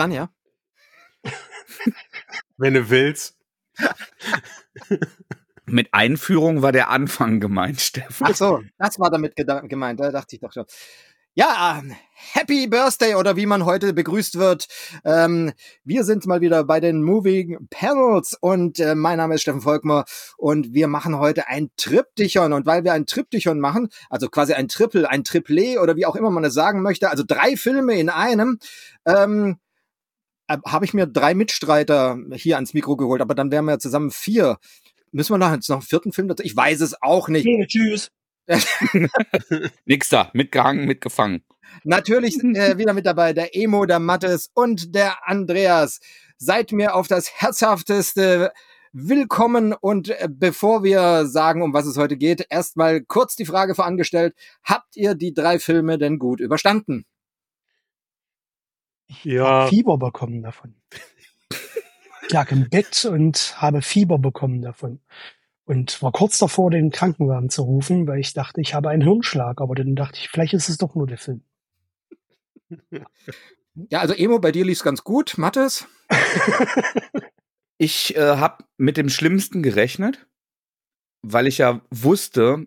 dran, ja? Wenn du willst. Mit Einführung war der Anfang gemeint, Stefan. Ach so, das war damit gemeint, da dachte ich doch schon. Ja, Happy Birthday oder wie man heute begrüßt wird. Ähm, wir sind mal wieder bei den Moving Panels und äh, mein Name ist Steffen Volkmer und wir machen heute ein Triptychon und weil wir ein Triptychon machen, also quasi ein Triple, ein Triple oder wie auch immer man es sagen möchte, also drei Filme in einem, ähm, äh, habe ich mir drei Mitstreiter hier ans Mikro geholt, aber dann wären wir ja zusammen vier. Müssen wir noch, jetzt noch einen vierten Film dazu? Ich weiß es auch nicht. Okay, tschüss. Nix da, mitgehangen, mitgefangen. Natürlich äh, wieder mit dabei der Emo, der Mattes und der Andreas. Seid mir auf das herzhafteste willkommen und äh, bevor wir sagen, um was es heute geht, erstmal kurz die Frage vorangestellt. Habt ihr die drei Filme denn gut überstanden? Ich ja. habe Fieber bekommen davon. Ich lag im Bett und habe Fieber bekommen davon und war kurz davor, den Krankenwagen zu rufen, weil ich dachte, ich habe einen Hirnschlag. Aber dann dachte ich, vielleicht ist es doch nur der Film. Ja, also Emo, bei dir lief's ganz gut. Mattes? ich äh, habe mit dem Schlimmsten gerechnet, weil ich ja wusste,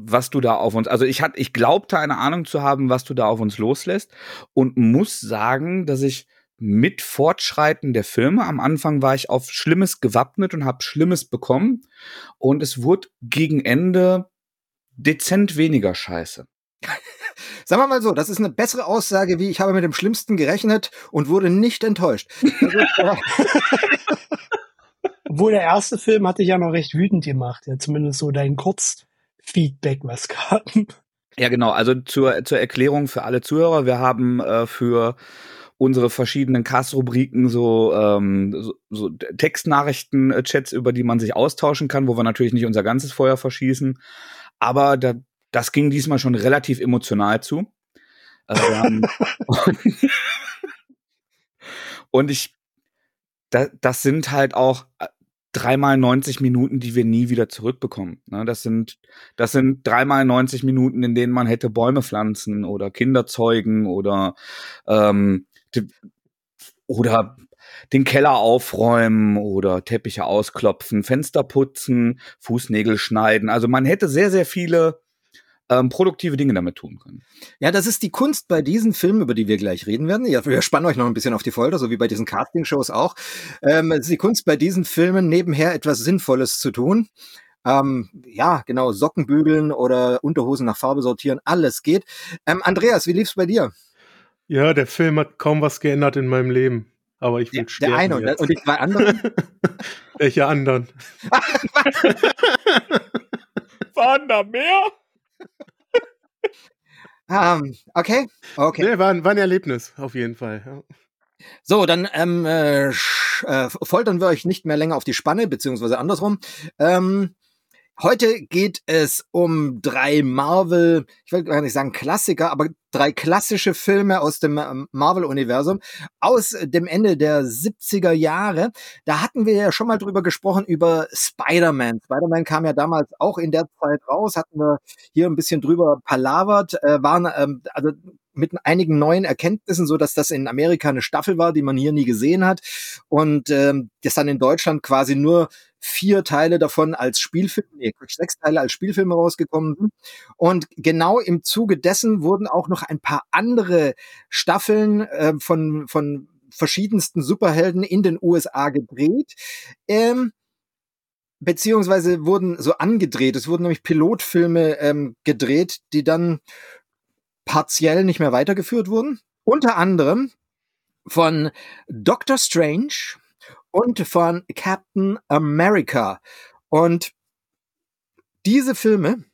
was du da auf uns, also ich hatte, ich glaubte eine Ahnung zu haben, was du da auf uns loslässt und muss sagen, dass ich mit Fortschreiten der Filme. Am Anfang war ich auf Schlimmes gewappnet und habe Schlimmes bekommen. Und es wurde gegen Ende dezent weniger scheiße. Sagen wir mal so, das ist eine bessere Aussage, wie ich habe mit dem Schlimmsten gerechnet und wurde nicht enttäuscht. Also, Obwohl der erste Film hatte ich ja noch recht wütend gemacht, ja, zumindest so dein Kurzfeedback, was kam. Ja, genau. Also zur, zur Erklärung für alle Zuhörer, wir haben äh, für unsere verschiedenen Cast-Rubriken so, ähm, so, so Textnachrichten-Chats, über die man sich austauschen kann, wo wir natürlich nicht unser ganzes Feuer verschießen. Aber da, das ging diesmal schon relativ emotional zu. Ähm, und ich, da, das sind halt auch äh, dreimal 90 Minuten, die wir nie wieder zurückbekommen. Ne? Das sind, das sind dreimal 90 Minuten, in denen man hätte Bäume pflanzen oder Kinder zeugen oder ähm, oder den Keller aufräumen oder Teppiche ausklopfen, Fenster putzen, Fußnägel schneiden. Also man hätte sehr, sehr viele ähm, produktive Dinge damit tun können. Ja, das ist die Kunst bei diesen Filmen, über die wir gleich reden werden. Ja, wir spannen euch noch ein bisschen auf die Folter, so wie bei diesen Casting-Shows auch. Ähm, es ist die Kunst bei diesen Filmen, nebenher etwas Sinnvolles zu tun. Ähm, ja, genau, Socken bügeln oder Unterhosen nach Farbe sortieren, alles geht. Ähm, Andreas, wie lief's bei dir? Ja, der Film hat kaum was geändert in meinem Leben. Aber ich will der, sterben. Der eine jetzt. und die zwei anderen? Welche anderen? Waren da mehr? Um, okay, okay. Nee, war, war ein Erlebnis, auf jeden Fall. Ja. So, dann ähm, äh, äh, foltern wir euch nicht mehr länger auf die Spanne, beziehungsweise andersrum. Ähm, Heute geht es um drei Marvel, ich will gar nicht sagen Klassiker, aber drei klassische Filme aus dem ähm, Marvel-Universum aus dem Ende der 70er Jahre. Da hatten wir ja schon mal drüber gesprochen, über Spider-Man. Spider-Man kam ja damals auch in der Zeit raus, hatten wir hier ein bisschen drüber palavert, äh, waren ähm, also mit einigen neuen Erkenntnissen, so dass das in Amerika eine Staffel war, die man hier nie gesehen hat und ähm, das dann in Deutschland quasi nur vier Teile davon als Spielfilm, nee, sechs Teile als Spielfilme rausgekommen sind. Und genau im Zuge dessen wurden auch noch ein paar andere Staffeln äh, von, von verschiedensten Superhelden in den USA gedreht. Ähm, beziehungsweise wurden so angedreht. Es wurden nämlich Pilotfilme ähm, gedreht, die dann partiell nicht mehr weitergeführt wurden. Unter anderem von Doctor Strange, und von Captain America. Und diese Filme,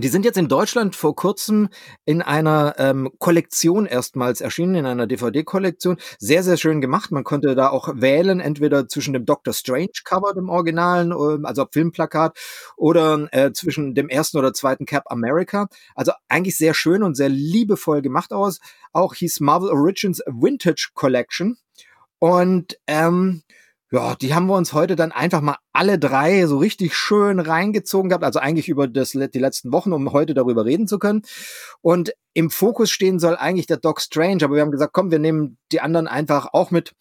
die sind jetzt in Deutschland vor kurzem in einer ähm, Kollektion erstmals erschienen, in einer DVD-Kollektion. Sehr, sehr schön gemacht. Man konnte da auch wählen, entweder zwischen dem Doctor Strange-Cover, dem Originalen, ähm, also Filmplakat, oder äh, zwischen dem ersten oder zweiten Cap America. Also eigentlich sehr schön und sehr liebevoll gemacht aus. Auch hieß Marvel Origins Vintage Collection. Und ähm, ja, die haben wir uns heute dann einfach mal alle drei so richtig schön reingezogen gehabt, also eigentlich über das, die letzten Wochen, um heute darüber reden zu können. Und im Fokus stehen soll eigentlich der Doc Strange, aber wir haben gesagt, komm, wir nehmen die anderen einfach auch mit.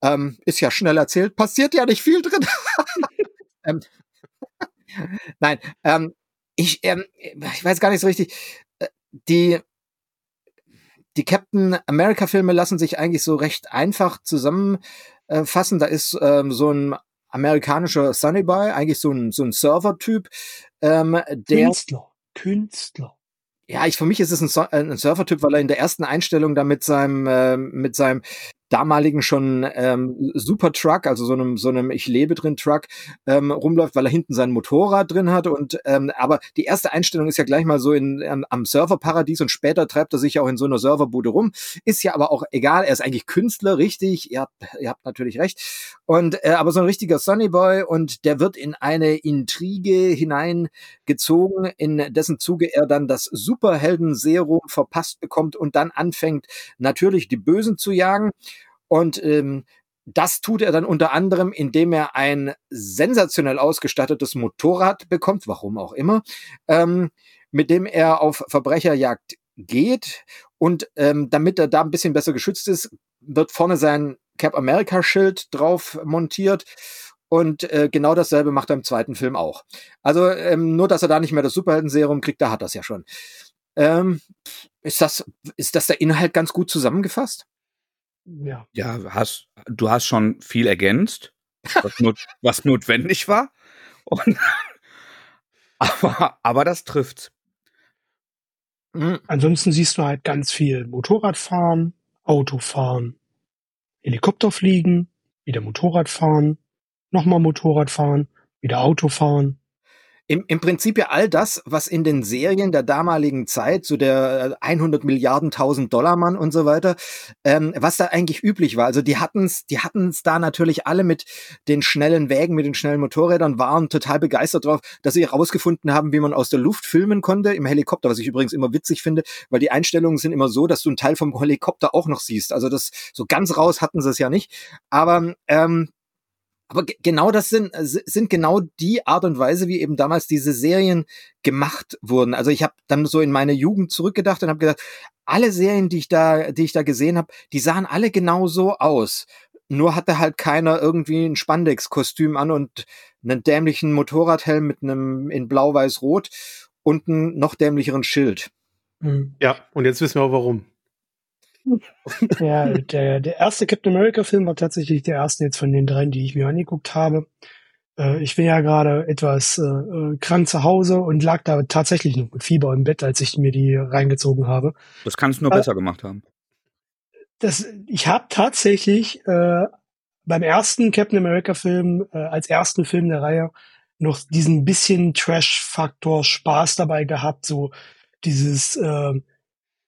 Ähm, ist ja schnell erzählt, passiert ja nicht viel drin. ähm, Nein, ähm, ich, ähm, ich weiß gar nicht so richtig. Äh, die, die Captain America Filme lassen sich eigentlich so recht einfach zusammen äh, fassen. Da ist ähm, so ein amerikanischer Sunny Boy, eigentlich so ein, so ein Server-Typ, ähm, der. Künstler. Künstler. Ja, ich für mich ist es ein, äh, ein Surfer-Typ, weil er in der ersten Einstellung da mit seinem äh, mit seinem damaligen schon ähm, Super Truck, also so einem so einem ich lebe drin Truck ähm, rumläuft, weil er hinten sein Motorrad drin hat und ähm, aber die erste Einstellung ist ja gleich mal so in, in am Serverparadies und später treibt er sich auch in so einer Serverbude rum. Ist ja aber auch egal, er ist eigentlich Künstler, richtig. Ihr habt, ihr habt natürlich recht. Und äh, aber so ein richtiger Sunny Boy und der wird in eine Intrige hineingezogen, in dessen Zuge er dann das Superhelden-Serum verpasst bekommt und dann anfängt natürlich die Bösen zu jagen. Und ähm, das tut er dann unter anderem, indem er ein sensationell ausgestattetes Motorrad bekommt, warum auch immer, ähm, mit dem er auf Verbrecherjagd geht. Und ähm, damit er da ein bisschen besser geschützt ist, wird vorne sein Cap America Schild drauf montiert. Und äh, genau dasselbe macht er im zweiten Film auch. Also ähm, nur, dass er da nicht mehr das Superhelden-Serum kriegt, da hat er es ja schon. Ähm, ist, das, ist das der Inhalt ganz gut zusammengefasst? Ja. Ja, hast, du hast schon viel ergänzt, was, not, was notwendig war. Und, aber, aber das trifft. Mhm. Ansonsten siehst du halt ganz viel Motorradfahren, Autofahren, Helikopterfliegen, wieder Motorradfahren, nochmal Motorradfahren, wieder Autofahren im, im Prinzip ja all das, was in den Serien der damaligen Zeit, so der 100 äh, Milliarden 1000 Dollar Mann und so weiter, ähm, was da eigentlich üblich war. Also die hatten's, die hatten's da natürlich alle mit den schnellen Wägen, mit den schnellen Motorrädern, waren total begeistert drauf, dass sie herausgefunden haben, wie man aus der Luft filmen konnte im Helikopter, was ich übrigens immer witzig finde, weil die Einstellungen sind immer so, dass du einen Teil vom Helikopter auch noch siehst. Also das so ganz raus hatten sie es ja nicht. Aber ähm, aber genau das sind, äh, sind genau die Art und Weise, wie eben damals diese Serien gemacht wurden. Also ich habe dann so in meine Jugend zurückgedacht und habe gedacht, alle Serien, die ich da, die ich da gesehen habe, die sahen alle genau so aus. Nur hatte halt keiner irgendwie ein Spandex-Kostüm an und einen dämlichen Motorradhelm mit einem in blau-weiß-rot und einen noch dämlicheren Schild. Mhm. Ja, und jetzt wissen wir auch warum. Ja, der, der erste Captain America-Film war tatsächlich der erste jetzt von den dreien, die ich mir angeguckt habe. Äh, ich bin ja gerade etwas äh, äh, krank zu Hause und lag da tatsächlich noch mit Fieber im Bett, als ich mir die reingezogen habe. Das kannst du nur äh, besser gemacht haben. Das, ich habe tatsächlich äh, beim ersten Captain America-Film, äh, als ersten Film der Reihe, noch diesen bisschen Trash-Faktor Spaß dabei gehabt, so dieses äh,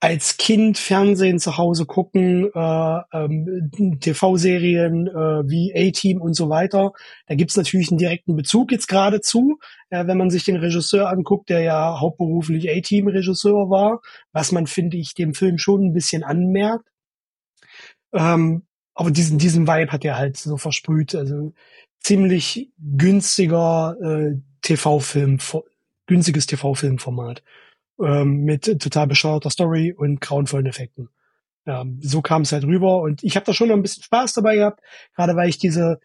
als Kind Fernsehen zu Hause gucken, äh, ähm, TV-Serien äh, wie A-Team und so weiter. Da gibt's natürlich einen direkten Bezug jetzt geradezu, äh, wenn man sich den Regisseur anguckt, der ja hauptberuflich A-Team-Regisseur war, was man, finde ich, dem Film schon ein bisschen anmerkt. Ähm, aber diesen, diesen Vibe hat er halt so versprüht. Also ziemlich günstiger äh, TV-Film, günstiges TV-Filmformat ähm, mit total bescheuerter Story und grauenvollen Effekten. Ähm, so kam es halt rüber und ich habe da schon noch ein bisschen Spaß dabei gehabt, gerade weil ich diese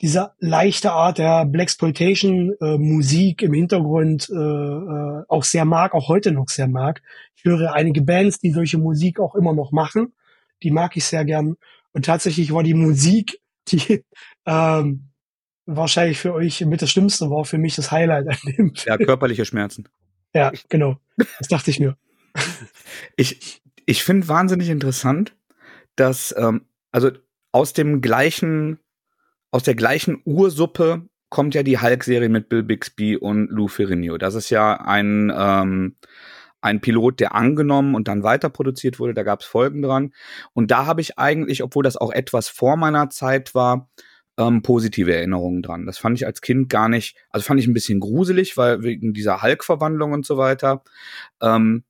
diese leichte Art der Blaxploitation äh, Musik im Hintergrund äh, äh, auch sehr mag, auch heute noch sehr mag. Ich höre einige Bands, die solche Musik auch immer noch machen. Die mag ich sehr gern. Und tatsächlich war die Musik, die ähm, wahrscheinlich für euch mit das Schlimmste war, für mich das Highlight an dem Film. Ja, körperliche Schmerzen. Ja, genau. Das dachte ich mir. ich ich finde wahnsinnig interessant, dass ähm, also aus dem gleichen aus der gleichen Ursuppe kommt ja die Hulk-Serie mit Bill Bixby und Lou Ferrigno. Das ist ja ein ähm, ein Pilot, der angenommen und dann weiter produziert wurde. Da gab es Folgen dran. Und da habe ich eigentlich, obwohl das auch etwas vor meiner Zeit war, ähm, positive Erinnerungen dran. Das fand ich als Kind gar nicht, also fand ich ein bisschen gruselig, weil wegen dieser Hulk-Verwandlung und so weiter. Ähm,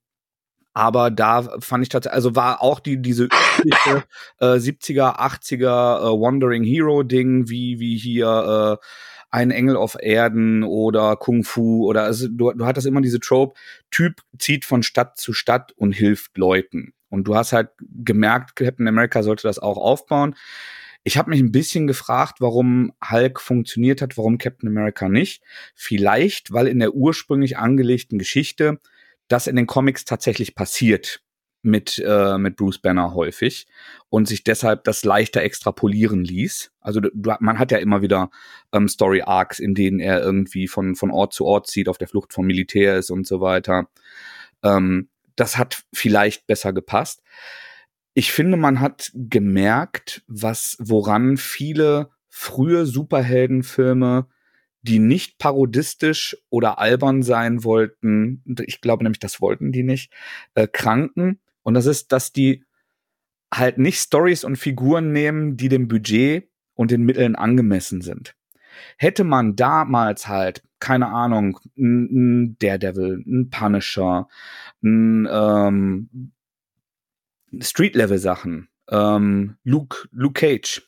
Aber da fand ich tatsächlich, also war auch die, diese übliche äh, 70er, 80er äh, Wandering Hero Ding, wie, wie hier äh, ein Engel auf Erden oder Kung Fu oder also du, du hattest immer diese Trope, Typ zieht von Stadt zu Stadt und hilft Leuten. Und du hast halt gemerkt, Captain America sollte das auch aufbauen. Ich habe mich ein bisschen gefragt, warum Hulk funktioniert hat, warum Captain America nicht. Vielleicht, weil in der ursprünglich angelegten Geschichte das in den Comics tatsächlich passiert mit, äh, mit Bruce Banner häufig und sich deshalb das leichter extrapolieren ließ. Also du, man hat ja immer wieder ähm, Story Arcs, in denen er irgendwie von, von Ort zu Ort zieht, auf der Flucht vom Militär ist und so weiter. Ähm, das hat vielleicht besser gepasst. Ich finde, man hat gemerkt, was, woran viele frühe Superheldenfilme die nicht parodistisch oder albern sein wollten, ich glaube nämlich, das wollten die nicht, äh, kranken. Und das ist, dass die halt nicht Stories und Figuren nehmen, die dem Budget und den Mitteln angemessen sind. Hätte man damals halt, keine Ahnung, ein Daredevil, ein Punisher, ein ähm, Street-Level-Sachen, ähm, Luke, Luke Cage,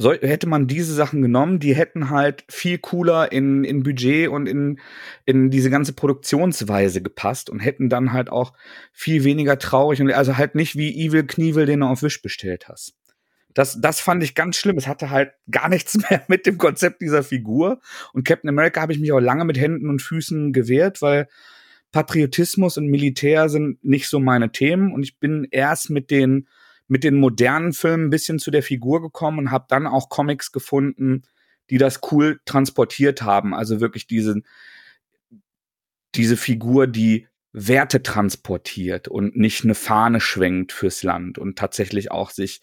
so, hätte man diese Sachen genommen, die hätten halt viel cooler in, in Budget und in, in diese ganze Produktionsweise gepasst und hätten dann halt auch viel weniger traurig und also halt nicht wie Evil Knievel, den du auf Wish bestellt hast. Das, das fand ich ganz schlimm. Es hatte halt gar nichts mehr mit dem Konzept dieser Figur. Und Captain America habe ich mich auch lange mit Händen und Füßen gewehrt, weil Patriotismus und Militär sind nicht so meine Themen. Und ich bin erst mit den mit den modernen Filmen ein bisschen zu der Figur gekommen und habe dann auch Comics gefunden, die das cool transportiert haben. Also wirklich diese, diese Figur, die Werte transportiert und nicht eine Fahne schwenkt fürs Land und tatsächlich auch sich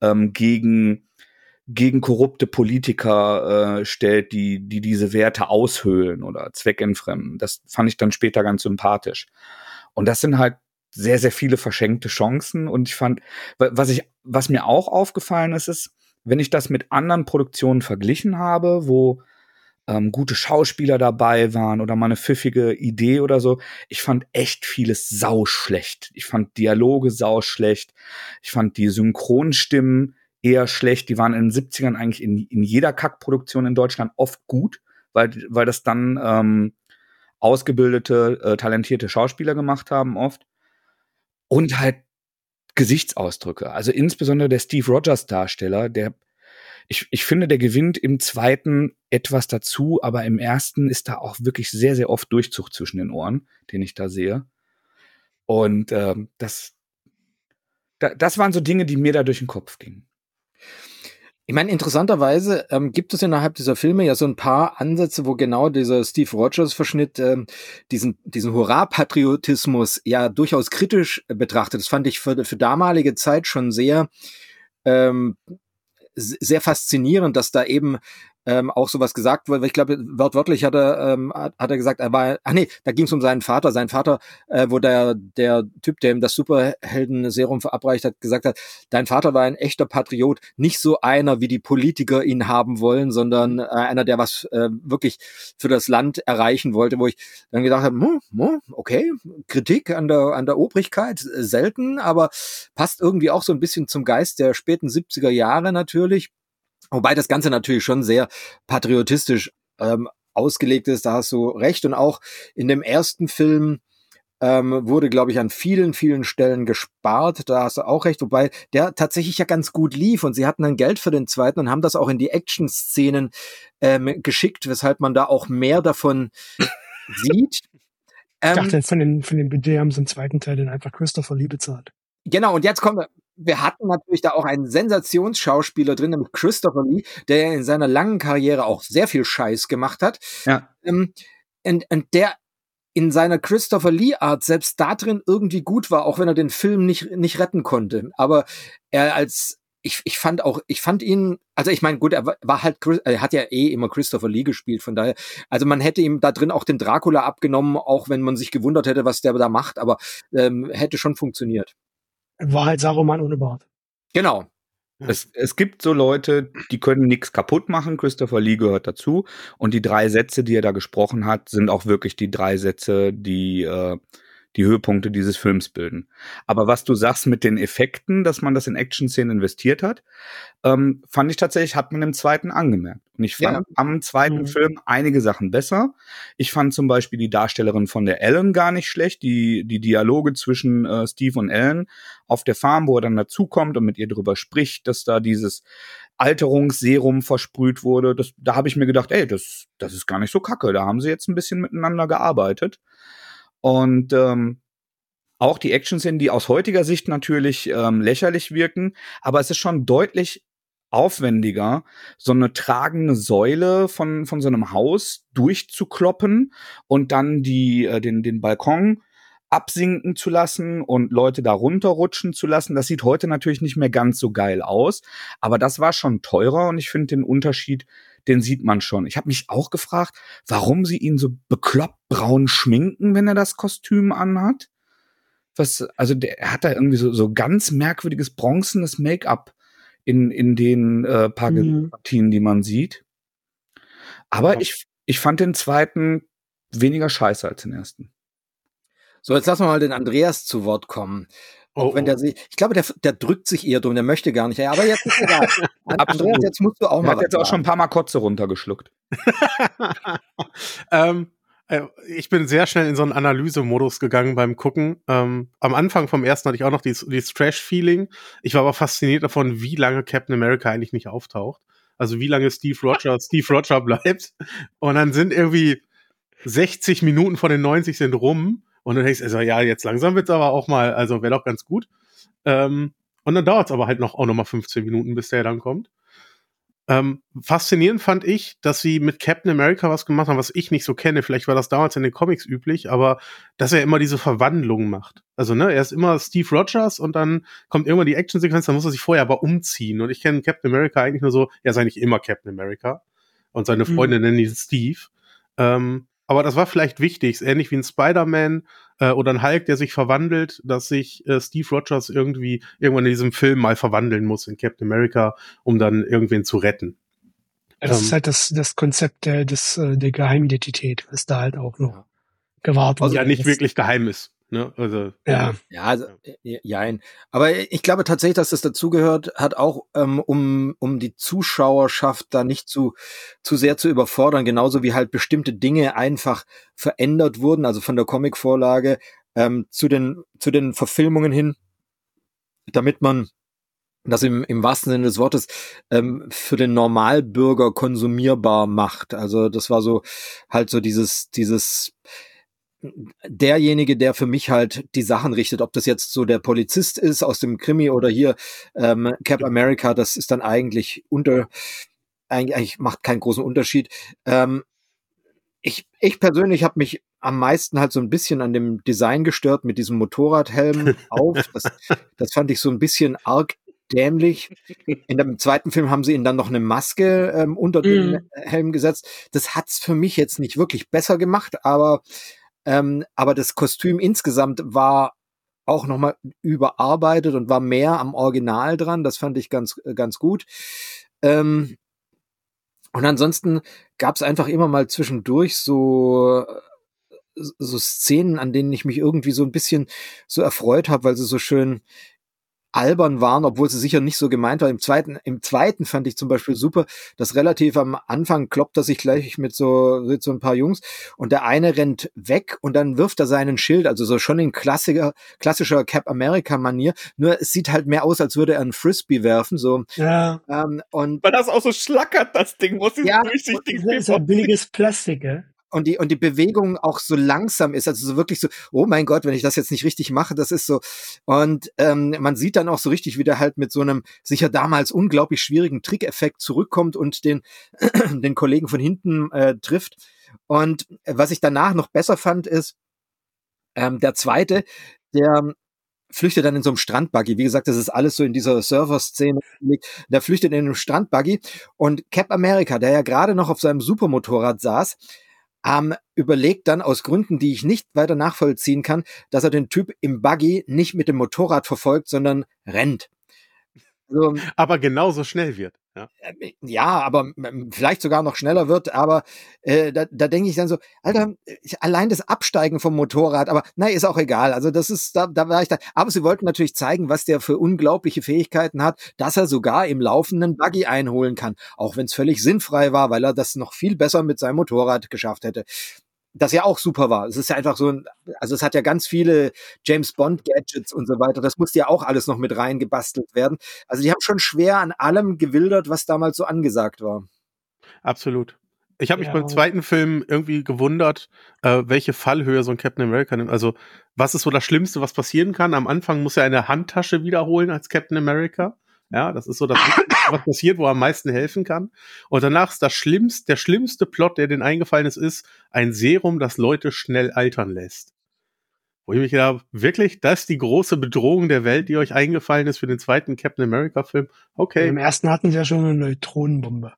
ähm, gegen gegen korrupte Politiker äh, stellt, die die diese Werte aushöhlen oder zweckentfremden. Das fand ich dann später ganz sympathisch. Und das sind halt sehr, sehr viele verschenkte Chancen. Und ich fand, was ich, was mir auch aufgefallen ist, ist, wenn ich das mit anderen Produktionen verglichen habe, wo ähm, gute Schauspieler dabei waren oder mal eine pfiffige Idee oder so, ich fand echt vieles sauschlecht. Ich fand Dialoge sauschlecht. Ich fand die Synchronstimmen eher schlecht. Die waren in den 70ern eigentlich in, in jeder Kackproduktion in Deutschland oft gut, weil, weil das dann ähm, ausgebildete, äh, talentierte Schauspieler gemacht haben oft und halt Gesichtsausdrücke. Also insbesondere der Steve Rogers Darsteller, der ich, ich finde, der gewinnt im zweiten etwas dazu, aber im ersten ist da auch wirklich sehr, sehr oft Durchzug zwischen den Ohren, den ich da sehe. Und ähm, das, da, das waren so Dinge, die mir da durch den Kopf gingen. Ich meine, interessanterweise ähm, gibt es innerhalb dieser Filme ja so ein paar Ansätze, wo genau dieser Steve Rogers-Verschnitt ähm, diesen, diesen Hurra-Patriotismus ja durchaus kritisch betrachtet. Das fand ich für, für damalige Zeit schon sehr, ähm, sehr faszinierend, dass da eben ähm, auch sowas gesagt wurde. Ich glaube, wortwörtlich hat er, ähm, hat, er gesagt, er war, ach nee, da ging es um seinen Vater. Sein Vater, äh, wo der, der Typ, der ihm das Superhelden-Serum verabreicht hat, gesagt hat, dein Vater war ein echter Patriot, nicht so einer, wie die Politiker ihn haben wollen, sondern äh, einer, der was äh, wirklich für das Land erreichen wollte, wo ich dann gedacht habe, hm, hm, okay, Kritik an der, an der Obrigkeit, selten, aber passt irgendwie auch so ein bisschen zum Geist der späten 70er Jahre natürlich. Wobei das Ganze natürlich schon sehr patriotistisch ähm, ausgelegt ist, da hast du recht. Und auch in dem ersten Film ähm, wurde, glaube ich, an vielen, vielen Stellen gespart. Da hast du auch recht, wobei der tatsächlich ja ganz gut lief und sie hatten dann Geld für den zweiten und haben das auch in die Action-Szenen ähm, geschickt, weshalb man da auch mehr davon sieht. Ich dachte, ähm, von den, von den Budget haben sie im zweiten Teil dann einfach Christopher Lee bezahlt. Genau, und jetzt kommen wir, wir hatten natürlich da auch einen Sensationsschauspieler drin, nämlich Christopher Lee, der in seiner langen Karriere auch sehr viel Scheiß gemacht hat. Ja. Ähm, und, und der in seiner Christopher Lee-Art selbst da drin irgendwie gut war, auch wenn er den Film nicht, nicht retten konnte. Aber er als, ich, ich fand auch, ich fand ihn, also ich meine, gut, er war halt, er hat ja eh immer Christopher Lee gespielt, von daher, also man hätte ihm da drin auch den Dracula abgenommen, auch wenn man sich gewundert hätte, was der da macht, aber ähm, hätte schon funktioniert. War halt Saruman ohne Bart. Genau. Es, es gibt so Leute, die können nichts kaputt machen. Christopher Lee gehört dazu. Und die drei Sätze, die er da gesprochen hat, sind auch wirklich die drei Sätze, die, äh, die Höhepunkte dieses Films bilden. Aber was du sagst mit den Effekten, dass man das in Action-Szenen investiert hat, ähm, fand ich tatsächlich, hat man im zweiten angemerkt. Und ich fand ja. am zweiten mhm. Film einige Sachen besser. Ich fand zum Beispiel die Darstellerin von der Ellen gar nicht schlecht. Die, die Dialoge zwischen äh, Steve und Ellen auf der Farm, wo er dann dazukommt und mit ihr drüber spricht, dass da dieses Alterungsserum versprüht wurde. Das, da habe ich mir gedacht, ey, das, das ist gar nicht so kacke. Da haben sie jetzt ein bisschen miteinander gearbeitet. Und ähm, auch die Action-Szenen, die aus heutiger Sicht natürlich ähm, lächerlich wirken, aber es ist schon deutlich aufwendiger, so eine tragende Säule von, von so einem Haus durchzukloppen und dann die, äh, den, den Balkon absinken zu lassen und Leute da runterrutschen zu lassen. Das sieht heute natürlich nicht mehr ganz so geil aus, aber das war schon teurer und ich finde den Unterschied, den sieht man schon. Ich habe mich auch gefragt, warum sie ihn so bekloppt braun schminken, wenn er das Kostüm anhat. Was, also der er hat da irgendwie so, so ganz merkwürdiges bronzenes Make-up in, in den äh, paar mhm. Partien, die man sieht. Aber ja. ich, ich fand den zweiten weniger scheiße als den ersten. So, jetzt lassen wir mal den Andreas zu Wort kommen. Oh, wenn der oh. sich, ich glaube, der, der drückt sich eher drum, der möchte gar nicht. Aber jetzt ist egal. Andreas, jetzt musst du auch mal. Er hat jetzt auch schon ein paar Mal Kotze runtergeschluckt. ähm, äh, ich bin sehr schnell in so einen Analysemodus gegangen beim Gucken. Ähm, am Anfang vom ersten hatte ich auch noch dieses, dieses Trash-Feeling. Ich war aber fasziniert davon, wie lange Captain America eigentlich nicht auftaucht. Also wie lange Steve Rogers Steve Roger bleibt. Und dann sind irgendwie 60 Minuten von den 90 sind rum und dann denkst du, also, ja, jetzt langsam wird's aber auch mal, also wäre doch ganz gut. Ähm, und dann dauert's aber halt noch auch noch mal 15 Minuten, bis der dann kommt. Ähm, faszinierend fand ich, dass sie mit Captain America was gemacht haben, was ich nicht so kenne. Vielleicht war das damals in den Comics üblich, aber dass er immer diese Verwandlung macht. Also, ne, er ist immer Steve Rogers und dann kommt irgendwann die Actionsequenz, dann muss er sich vorher aber umziehen. Und ich kenne Captain America eigentlich nur so, er ist eigentlich immer Captain America. Und seine mhm. Freunde mhm. nennen ihn Steve. Ähm, aber das war vielleicht wichtig, ähnlich wie ein Spider-Man äh, oder ein Hulk, der sich verwandelt, dass sich äh, Steve Rogers irgendwie irgendwann in diesem Film mal verwandeln muss in Captain America, um dann irgendwen zu retten. Das ähm, ist halt das, das Konzept der, des, äh, der Geheimidentität, was da halt auch noch gewahrt wird. Also ja nicht wirklich geheim ist. Ne? Also, ja. Ja, also, ja. Äh, Aber ich glaube tatsächlich, dass das dazugehört hat, auch ähm, um, um die Zuschauerschaft da nicht zu, zu sehr zu überfordern, genauso wie halt bestimmte Dinge einfach verändert wurden, also von der Comicvorlage ähm, zu, den, zu den Verfilmungen hin, damit man das im, im wahrsten Sinne des Wortes ähm, für den Normalbürger konsumierbar macht. Also das war so halt so dieses, dieses derjenige, der für mich halt die Sachen richtet, ob das jetzt so der Polizist ist aus dem Krimi oder hier ähm, Cap America, das ist dann eigentlich unter, eigentlich macht keinen großen Unterschied. Ähm, ich, ich persönlich habe mich am meisten halt so ein bisschen an dem Design gestört mit diesem Motorradhelm auf. Das, das fand ich so ein bisschen arg dämlich. In dem zweiten Film haben sie ihn dann noch eine Maske ähm, unter den mm. Helm gesetzt. Das hat's für mich jetzt nicht wirklich besser gemacht, aber ähm, aber das Kostüm insgesamt war auch nochmal überarbeitet und war mehr am Original dran. Das fand ich ganz, äh, ganz gut. Ähm, und ansonsten gab es einfach immer mal zwischendurch so so Szenen, an denen ich mich irgendwie so ein bisschen so erfreut habe, weil sie so schön albern waren, obwohl sie sicher nicht so gemeint war. Im zweiten, im zweiten fand ich zum Beispiel super, dass relativ am Anfang kloppt er sich gleich mit so, mit so ein paar Jungs und der eine rennt weg und dann wirft er seinen Schild, also so schon in klassischer, klassischer Cap America Manier. Nur es sieht halt mehr aus, als würde er einen Frisbee werfen, so. Ja. Ähm, und Weil das auch so schlackert, das Ding, muss ja, durchsichtig Das ist ja billiges Plastik, ja und die und die Bewegung auch so langsam ist, also so wirklich so, oh mein Gott, wenn ich das jetzt nicht richtig mache, das ist so. Und ähm, man sieht dann auch so richtig, wie der halt mit so einem sicher damals unglaublich schwierigen Trickeffekt zurückkommt und den den Kollegen von hinten äh, trifft. Und was ich danach noch besser fand, ist ähm, der zweite, der flüchtet dann in so einem Strandbuggy. Wie gesagt, das ist alles so in dieser Surfer-Szene. Der flüchtet in einem Strandbuggy und Cap America, der ja gerade noch auf seinem Supermotorrad saß, ähm, überlegt dann aus Gründen, die ich nicht weiter nachvollziehen kann, dass er den Typ im Buggy nicht mit dem Motorrad verfolgt, sondern rennt. Also, aber genauso schnell wird. Ja, äh, ja aber vielleicht sogar noch schneller wird, aber äh, da, da denke ich dann so, Alter, allein das Absteigen vom Motorrad, aber nein, ist auch egal. Also das ist, da, da war ich da. Aber sie wollten natürlich zeigen, was der für unglaubliche Fähigkeiten hat, dass er sogar im laufenden Buggy einholen kann, auch wenn es völlig sinnfrei war, weil er das noch viel besser mit seinem Motorrad geschafft hätte das ja auch super war. Es ist ja einfach so ein, also es hat ja ganz viele James Bond Gadgets und so weiter. Das musste ja auch alles noch mit reingebastelt werden. Also die haben schon schwer an allem gewildert, was damals so angesagt war. Absolut. Ich habe mich ja. beim zweiten Film irgendwie gewundert, äh, welche Fallhöhe so ein Captain America nimmt. Also, was ist so das Schlimmste, was passieren kann? Am Anfang muss er eine Handtasche wiederholen als Captain America. Ja, das ist so das, was passiert, wo er am meisten helfen kann. Und danach ist das schlimmste, der schlimmste Plot, der den eingefallen ist, ist ein Serum, das Leute schnell altern lässt. Wo ich mich gedacht wirklich, das ist die große Bedrohung der Welt, die euch eingefallen ist für den zweiten Captain America Film. Okay. Im ersten hatten sie ja schon eine Neutronenbombe.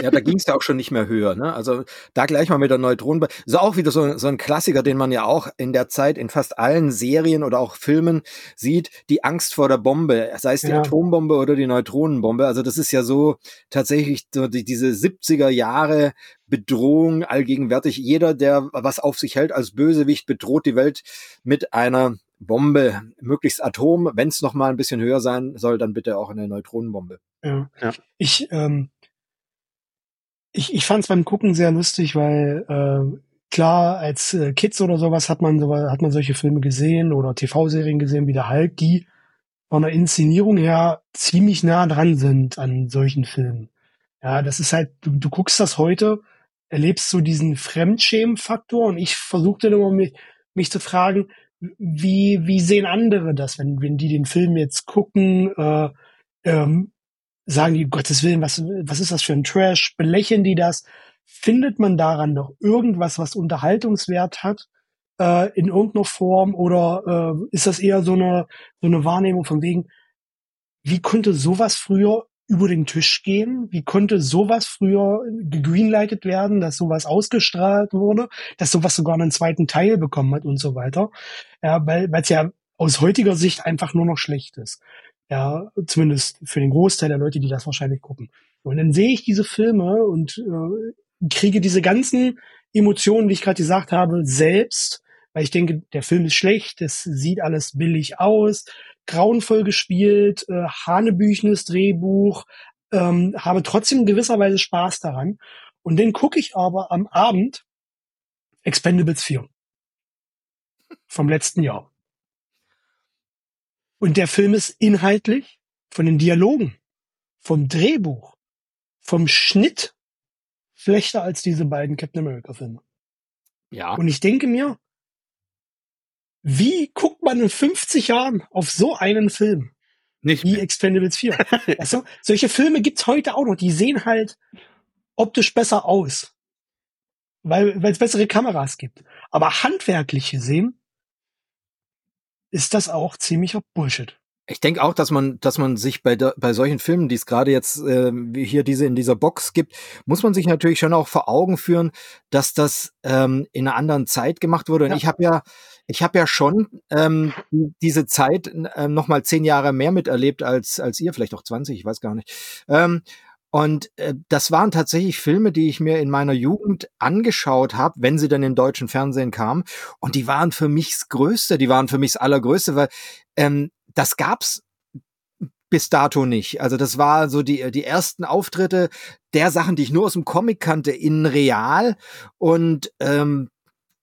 Ja, da ging es ja auch schon nicht mehr höher. Ne? Also da gleich mal mit der Neutronenbombe. Ist auch wieder so, so ein Klassiker, den man ja auch in der Zeit in fast allen Serien oder auch Filmen sieht. Die Angst vor der Bombe, sei es die ja. Atombombe oder die Neutronenbombe. Also das ist ja so tatsächlich so die, diese 70er Jahre Bedrohung allgegenwärtig. Jeder, der was auf sich hält als Bösewicht, bedroht die Welt mit einer Bombe, möglichst Atom. Wenn es noch mal ein bisschen höher sein soll, dann bitte auch eine Neutronenbombe. Ja. ja. Ich ähm, ich, ich fand es beim Gucken sehr lustig, weil äh, klar, als äh, Kids oder sowas hat man so, hat man solche Filme gesehen oder TV-Serien gesehen wie der Hulk, die von der Inszenierung her ziemlich nah dran sind an solchen Filmen. Ja, das ist halt, du, du guckst das heute, erlebst so diesen Fremdschämen-Faktor und ich versuchte immer mich, mich zu fragen, wie, wie sehen andere das, wenn, wenn die den Film jetzt gucken, äh, ähm, sagen die, Gottes Willen, was, was ist das für ein Trash? Belächeln die das? Findet man daran noch irgendwas, was Unterhaltungswert hat äh, in irgendeiner Form? Oder äh, ist das eher so eine, so eine Wahrnehmung von wegen, wie konnte sowas früher über den Tisch gehen? Wie konnte sowas früher gegreenlightet werden, dass sowas ausgestrahlt wurde, dass sowas sogar einen zweiten Teil bekommen hat und so weiter? Ja, weil es ja aus heutiger Sicht einfach nur noch schlecht ist. Ja, zumindest für den Großteil der Leute, die das wahrscheinlich gucken. Und dann sehe ich diese Filme und äh, kriege diese ganzen Emotionen, wie ich gerade gesagt habe, selbst, weil ich denke, der Film ist schlecht, es sieht alles billig aus, grauenvoll gespielt, äh, hanebüchenes Drehbuch, ähm, habe trotzdem in gewisser Weise Spaß daran. Und dann gucke ich aber am Abend Expendables 4 vom letzten Jahr. Und der Film ist inhaltlich von den Dialogen, vom Drehbuch, vom Schnitt schlechter als diese beiden Captain America Filme. Ja. Und ich denke mir, wie guckt man in 50 Jahren auf so einen Film? Nicht wie Expendables 4. also, solche Filme gibt's heute auch noch. Die sehen halt optisch besser aus. Weil es bessere Kameras gibt. Aber handwerklich gesehen ist das auch ziemlicher Bullshit. Ich denke auch, dass man, dass man sich bei, bei solchen Filmen, die es gerade jetzt äh, hier diese in dieser Box gibt, muss man sich natürlich schon auch vor Augen führen, dass das ähm, in einer anderen Zeit gemacht wurde. Und ja. ich habe ja, ich habe ja schon ähm, diese Zeit äh, noch mal zehn Jahre mehr miterlebt als als ihr, vielleicht auch 20, ich weiß gar nicht. Ähm, und äh, das waren tatsächlich Filme, die ich mir in meiner Jugend angeschaut habe, wenn sie dann im deutschen Fernsehen kamen. Und die waren für mich das Größte, die waren für mich das Allergrößte, weil ähm, das gab's bis dato nicht. Also das war so die, die ersten Auftritte der Sachen, die ich nur aus dem Comic kannte, in real. Und ähm,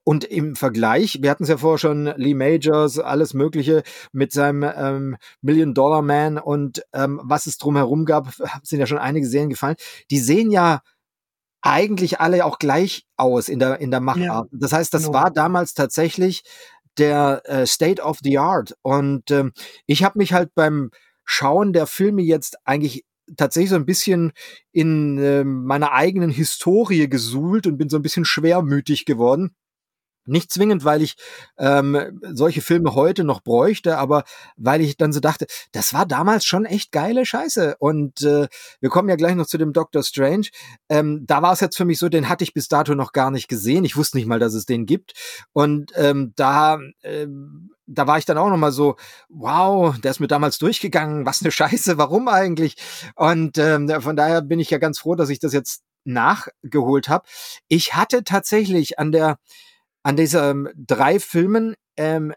und im Vergleich, wir hatten es ja vorher schon, Lee Majors, alles Mögliche mit seinem ähm, Million Dollar Man und ähm, was es drumherum gab, sind ja schon einige Serien gefallen. Die sehen ja eigentlich alle auch gleich aus in der in der Machart. Ja. Das heißt, das no. war damals tatsächlich der äh, State of the Art. Und ähm, ich habe mich halt beim Schauen der Filme jetzt eigentlich tatsächlich so ein bisschen in äh, meiner eigenen Historie gesuhlt und bin so ein bisschen schwermütig geworden Nicht zwingend, weil ich ähm, solche Filme heute noch bräuchte, aber weil ich dann so dachte, das war damals schon echt geile Scheiße. Und äh, wir kommen ja gleich noch zu dem Doctor Strange. Ähm, da war es jetzt für mich so, den hatte ich bis dato noch gar nicht gesehen. Ich wusste nicht mal, dass es den gibt. Und ähm, da ähm, da war ich dann auch noch mal so, wow, der ist mir damals durchgegangen, was eine Scheiße, warum eigentlich? Und ähm, von daher bin ich ja ganz froh, dass ich das jetzt nachgeholt habe. Ich hatte tatsächlich an der an diesen drei Filmen ähm,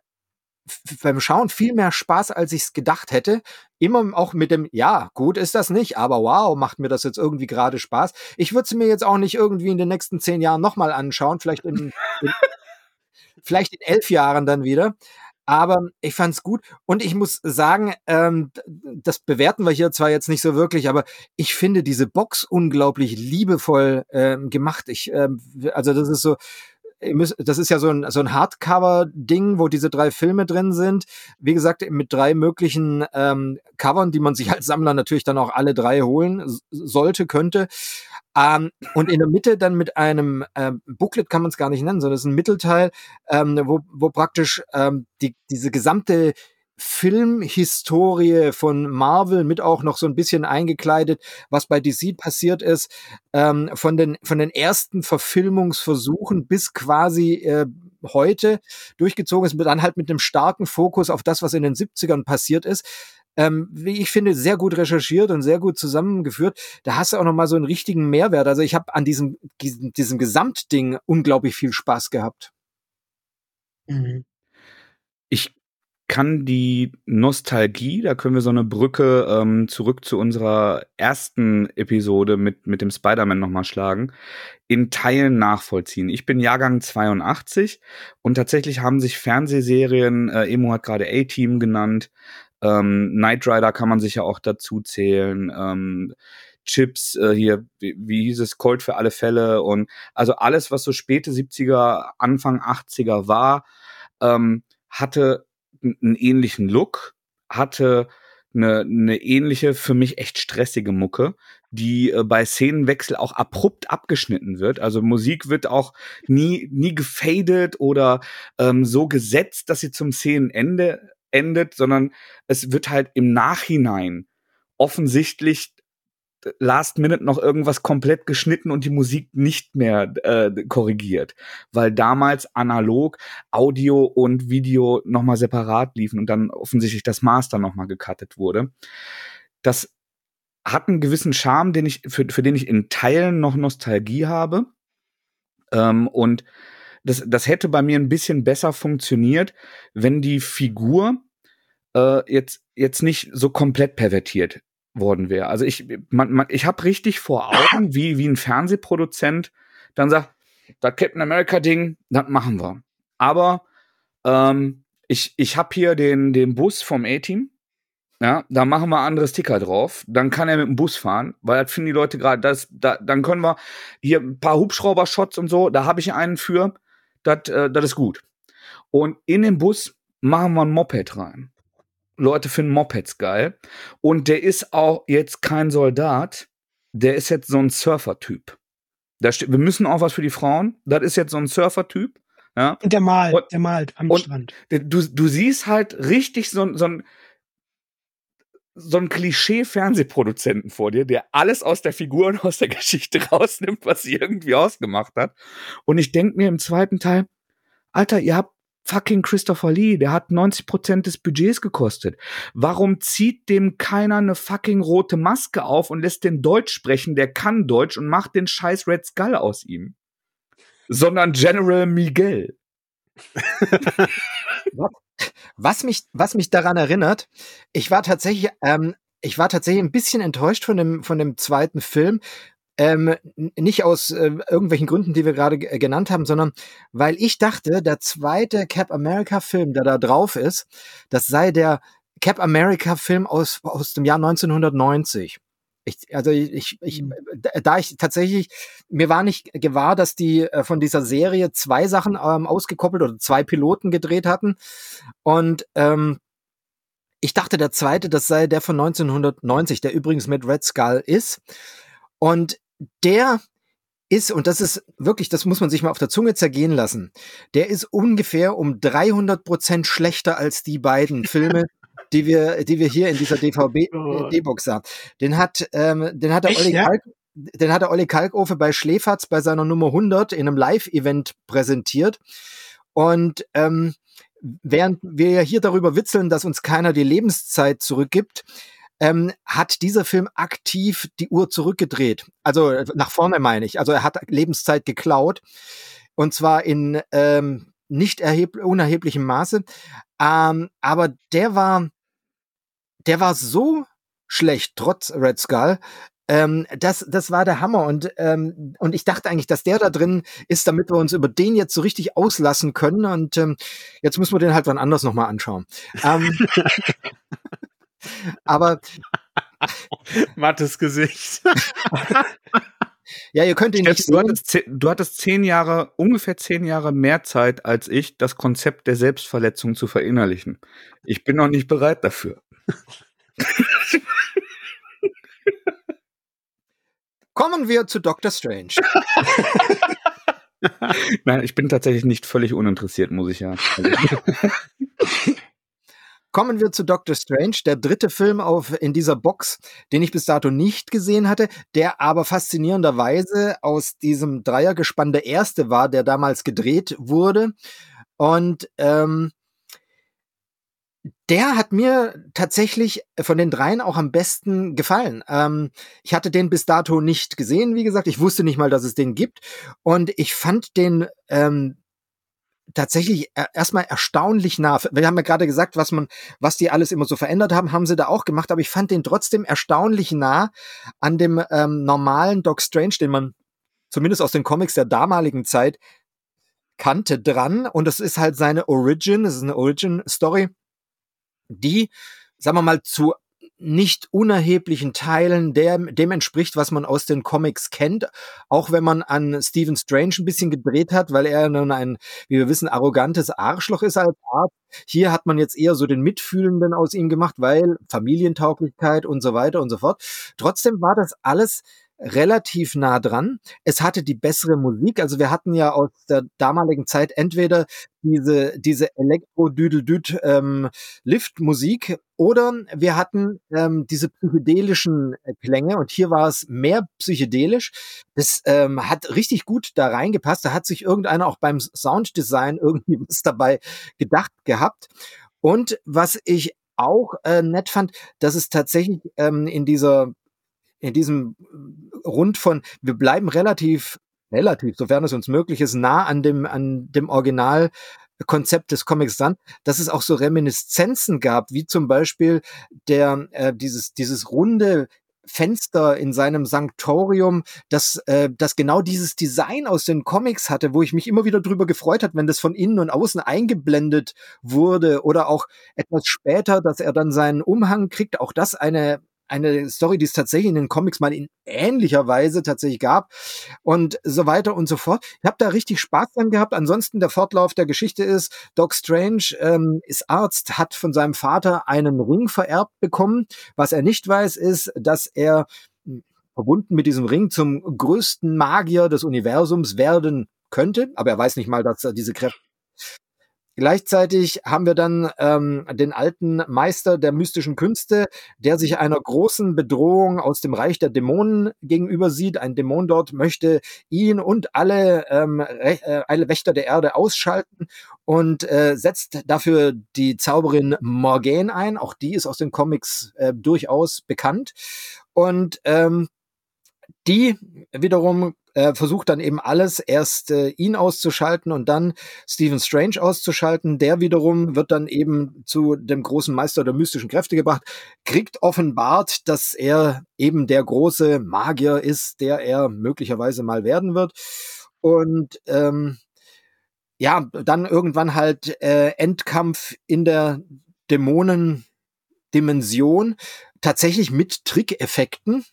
beim Schauen viel mehr Spaß, als ich es gedacht hätte. Immer auch mit dem, ja, gut ist das nicht, aber wow, macht mir das jetzt irgendwie gerade Spaß. Ich würde es mir jetzt auch nicht irgendwie in den nächsten zehn Jahren nochmal anschauen, vielleicht in, in vielleicht in elf Jahren dann wieder. Aber ich fand's gut und ich muss sagen, ähm, das bewerten wir hier zwar jetzt nicht so wirklich, aber ich finde diese Box unglaublich liebevoll ähm, gemacht. Ich, ähm, also das ist so, das ist ja so ein, so ein Hardcover-Ding, wo diese drei Filme drin sind. Wie gesagt, mit drei möglichen ähm, Covern, die man sich als Sammler natürlich dann auch alle drei holen sollte, könnte. Ähm, und in der Mitte dann mit einem äh, Booklet kann man es gar nicht nennen, sondern es ist ein Mittelteil, ähm, wo, wo praktisch ähm, die, diese gesamte Filmhistorie von Marvel mit auch noch so ein bisschen eingekleidet, was bei DC passiert ist, ähm, von den von den ersten Verfilmungsversuchen bis quasi äh, heute durchgezogen ist, dann halt mit einem starken Fokus auf das, was in den 70ern passiert ist. Ähm, wie ich finde, sehr gut recherchiert und sehr gut zusammengeführt. Da hast du auch noch mal so einen richtigen Mehrwert. Also ich habe an diesem, diesem, diesem Gesamtding unglaublich viel Spaß gehabt. Mhm. Kann die Nostalgie, da können wir so eine Brücke ähm, zurück zu unserer ersten Episode mit, mit dem Spider-Man nochmal schlagen, in Teilen nachvollziehen. Ich bin Jahrgang 82 und tatsächlich haben sich Fernsehserien, äh, Emo hat gerade A-Team genannt, ähm, Knight Rider kann man sich ja auch dazu zählen, ähm, Chips, äh, hier, wie, wie hieß es, Cold für alle Fälle und also alles, was so späte 70er, Anfang 80er war, ähm, hatte einen ähnlichen Look, hatte eine, eine ähnliche, für mich echt stressige Mucke, die äh, bei Szenenwechsel auch abrupt abgeschnitten wird. Also Musik wird auch nie, nie gefadet oder ähm, so gesetzt, dass sie zum Szenenende endet, sondern es wird halt im Nachhinein offensichtlich Last Minute noch irgendwas komplett geschnitten und die Musik nicht mehr äh, korrigiert, weil damals analog Audio und Video nochmal separat liefen und dann offensichtlich das Master nochmal gecuttet wurde. Das hat einen gewissen Charme, den ich für, für den ich in Teilen noch Nostalgie habe ähm, und das, das hätte bei mir ein bisschen besser funktioniert, wenn die Figur äh, jetzt jetzt nicht so komplett pervertiert worden wäre. Also ich, man, man, ich habe richtig vor Augen, wie, wie ein Fernsehproduzent dann sagt, das Captain America Ding, das machen wir. Aber ähm, ich, ich habe hier den, den Bus vom A-Team. Ja, da machen wir andere Sticker drauf. Dann kann er mit dem Bus fahren, weil das finden die Leute gerade, das, da, dann können wir hier ein paar Hubschrauber-Shots und so, da habe ich einen für. Das äh, das ist gut. Und in den Bus machen wir ein Moped rein. Leute finden Mopeds geil. Und der ist auch jetzt kein Soldat, der ist jetzt so ein Surfer-Typ. wir müssen auch was für die Frauen. Das ist jetzt so ein Surfer-Typ. Ja. Und der malt, und, der malt am Strand. Du, du siehst halt richtig so, so ein so ein Klischee-Fernsehproduzenten vor dir, der alles aus der Figur und aus der Geschichte rausnimmt, was sie irgendwie ausgemacht hat. Und ich denke mir im zweiten Teil, Alter, ihr habt fucking Christopher Lee, der hat 90 Prozent des Budgets gekostet. Warum zieht dem keiner eine fucking rote Maske auf und lässt den Deutsch sprechen, der kann Deutsch und macht den scheiß Red Skull aus ihm? Sondern General Miguel. was mich, was mich daran erinnert, ich war tatsächlich, ähm, ich war tatsächlich ein bisschen enttäuscht von dem, von dem zweiten Film, ähm, nicht aus äh, irgendwelchen Gründen, die wir gerade genannt haben, sondern weil ich dachte, der zweite Cap America Film, der da drauf ist, das sei der Cap America Film aus, aus dem Jahr 1990. Ich, also ich, ich, mhm. da ich tatsächlich, mir war nicht gewahr, dass die äh, von dieser Serie zwei Sachen ähm, ausgekoppelt oder zwei Piloten gedreht hatten. Und ähm, ich dachte, der zweite, das sei der von 1990, der übrigens mit Red Skull ist. Und der ist, und das ist wirklich, das muss man sich mal auf der Zunge zergehen lassen, der ist ungefähr um 300 Prozent schlechter als die beiden Filme, die wir, die wir hier in dieser DVD-Box haben. Den hat, ähm, den hat der Echt, Olli ja? Kalk, den hat der Olli Kalkofe bei Schläferz bei seiner Nummer 100 in einem Live-Event präsentiert. Und ähm, während wir ja hier darüber witzeln, dass uns keiner die Lebenszeit zurückgibt, ähm, hat dieser Film aktiv die Uhr zurückgedreht. Also äh, nach vorne meine ich. Also er hat Lebenszeit geklaut. Und zwar in ähm, nicht erheb unerheblichem Maße. Ähm, aber der war, der war so schlecht, trotz Red Skull. Ähm, das, das war der Hammer und, ähm, und ich dachte eigentlich, dass der da drin ist, damit wir uns über den jetzt so richtig auslassen können und ähm, jetzt müssen wir den halt wann anders nochmal anschauen. Ähm, aber Mattes Gesicht. ja, ihr könnt ihn Steff, nicht du, hattest, ze- du hattest zehn Jahre, ungefähr zehn Jahre mehr Zeit als ich, das Konzept der Selbstverletzung zu verinnerlichen. Ich bin noch nicht bereit dafür. Kommen wir zu Doctor Strange. Nein, ich bin tatsächlich nicht völlig uninteressiert, muss ich ja. Kommen wir zu Doctor Strange, der dritte Film auf, in dieser Box, den ich bis dato nicht gesehen hatte, der aber faszinierenderweise aus diesem Dreiergespann der erste war, der damals gedreht wurde. Und ähm, der hat mir tatsächlich von den dreien auch am besten gefallen. Ähm, ich hatte den bis dato nicht gesehen, wie gesagt. Ich wusste nicht mal, dass es den gibt. Und ich fand den ähm, tatsächlich e- erstmal erstaunlich nah. Wir haben ja gerade gesagt, was man, was die alles immer so verändert haben, haben sie da auch gemacht, aber ich fand den trotzdem erstaunlich nah an dem ähm, normalen Doc Strange, den man zumindest aus den Comics der damaligen Zeit kannte, dran. Und das ist halt seine Origin, das ist eine Origin-Story, die, sagen wir mal, zu nicht unerheblichen Teilen dem, dem entspricht, was man aus den Comics kennt, auch wenn man an Stephen Strange ein bisschen gedreht hat, weil er nun ein, wie wir wissen, arrogantes Arschloch ist als Art. Hier hat man jetzt eher so den Mitfühlenden aus ihm gemacht, weil Familientauglichkeit und so weiter und so fort. Trotzdem war das alles relativ nah dran. Es hatte die bessere Musik. Also wir hatten ja aus der damaligen Zeit entweder diese, diese Elektro-Düdel-Düd ähm, Lift-Musik oder wir hatten ähm, diese psychedelischen äh, Klänge und hier war es mehr psychedelisch. Das ähm, hat richtig gut da reingepasst. Da hat sich irgendeiner auch beim Sounddesign irgendwie was dabei gedacht gehabt. Und was ich auch äh, nett fand, dass es tatsächlich ähm, in dieser in diesem Rund von, wir bleiben relativ, relativ, sofern es uns möglich ist, nah an dem, an dem Originalkonzept des Comics dran, dass es auch so Reminiszenzen gab, wie zum Beispiel der, äh, dieses, dieses runde Fenster in seinem Sanktorium, das, äh, das genau dieses Design aus den Comics hatte, wo ich mich immer wieder drüber gefreut hat, wenn das von innen und außen eingeblendet wurde oder auch etwas später, dass er dann seinen Umhang kriegt, auch das eine eine Story, die es tatsächlich in den Comics mal in ähnlicher Weise tatsächlich gab und so weiter und so fort. Ich habe da richtig Spaß dran gehabt. Ansonsten der Fortlauf der Geschichte ist, Doc Strange ähm, ist Arzt, hat von seinem Vater einen Ring vererbt bekommen. Was er nicht weiß, ist, dass er hm, verbunden mit diesem Ring zum größten Magier des Universums werden könnte, aber er weiß nicht mal, dass er diese Kräfte Gleichzeitig haben wir dann ähm, den alten Meister der mystischen Künste, der sich einer großen Bedrohung aus dem Reich der Dämonen gegenüber sieht. Ein Dämon dort möchte ihn und alle, ähm, äh, alle Wächter der Erde ausschalten und äh, setzt dafür die Zauberin Morgane ein. Auch die ist aus den Comics äh, durchaus bekannt. Und ähm, die wiederum äh, versucht dann eben alles, erst äh, ihn auszuschalten und dann Stephen Strange auszuschalten. Der wiederum wird dann eben zu dem großen Meister der mystischen Kräfte gebracht, kriegt offenbart, dass er eben der große Magier ist, der er möglicherweise mal werden wird. Und ähm, ja, dann irgendwann halt äh, Endkampf in der Dämonendimension, tatsächlich mit Trickeffekten,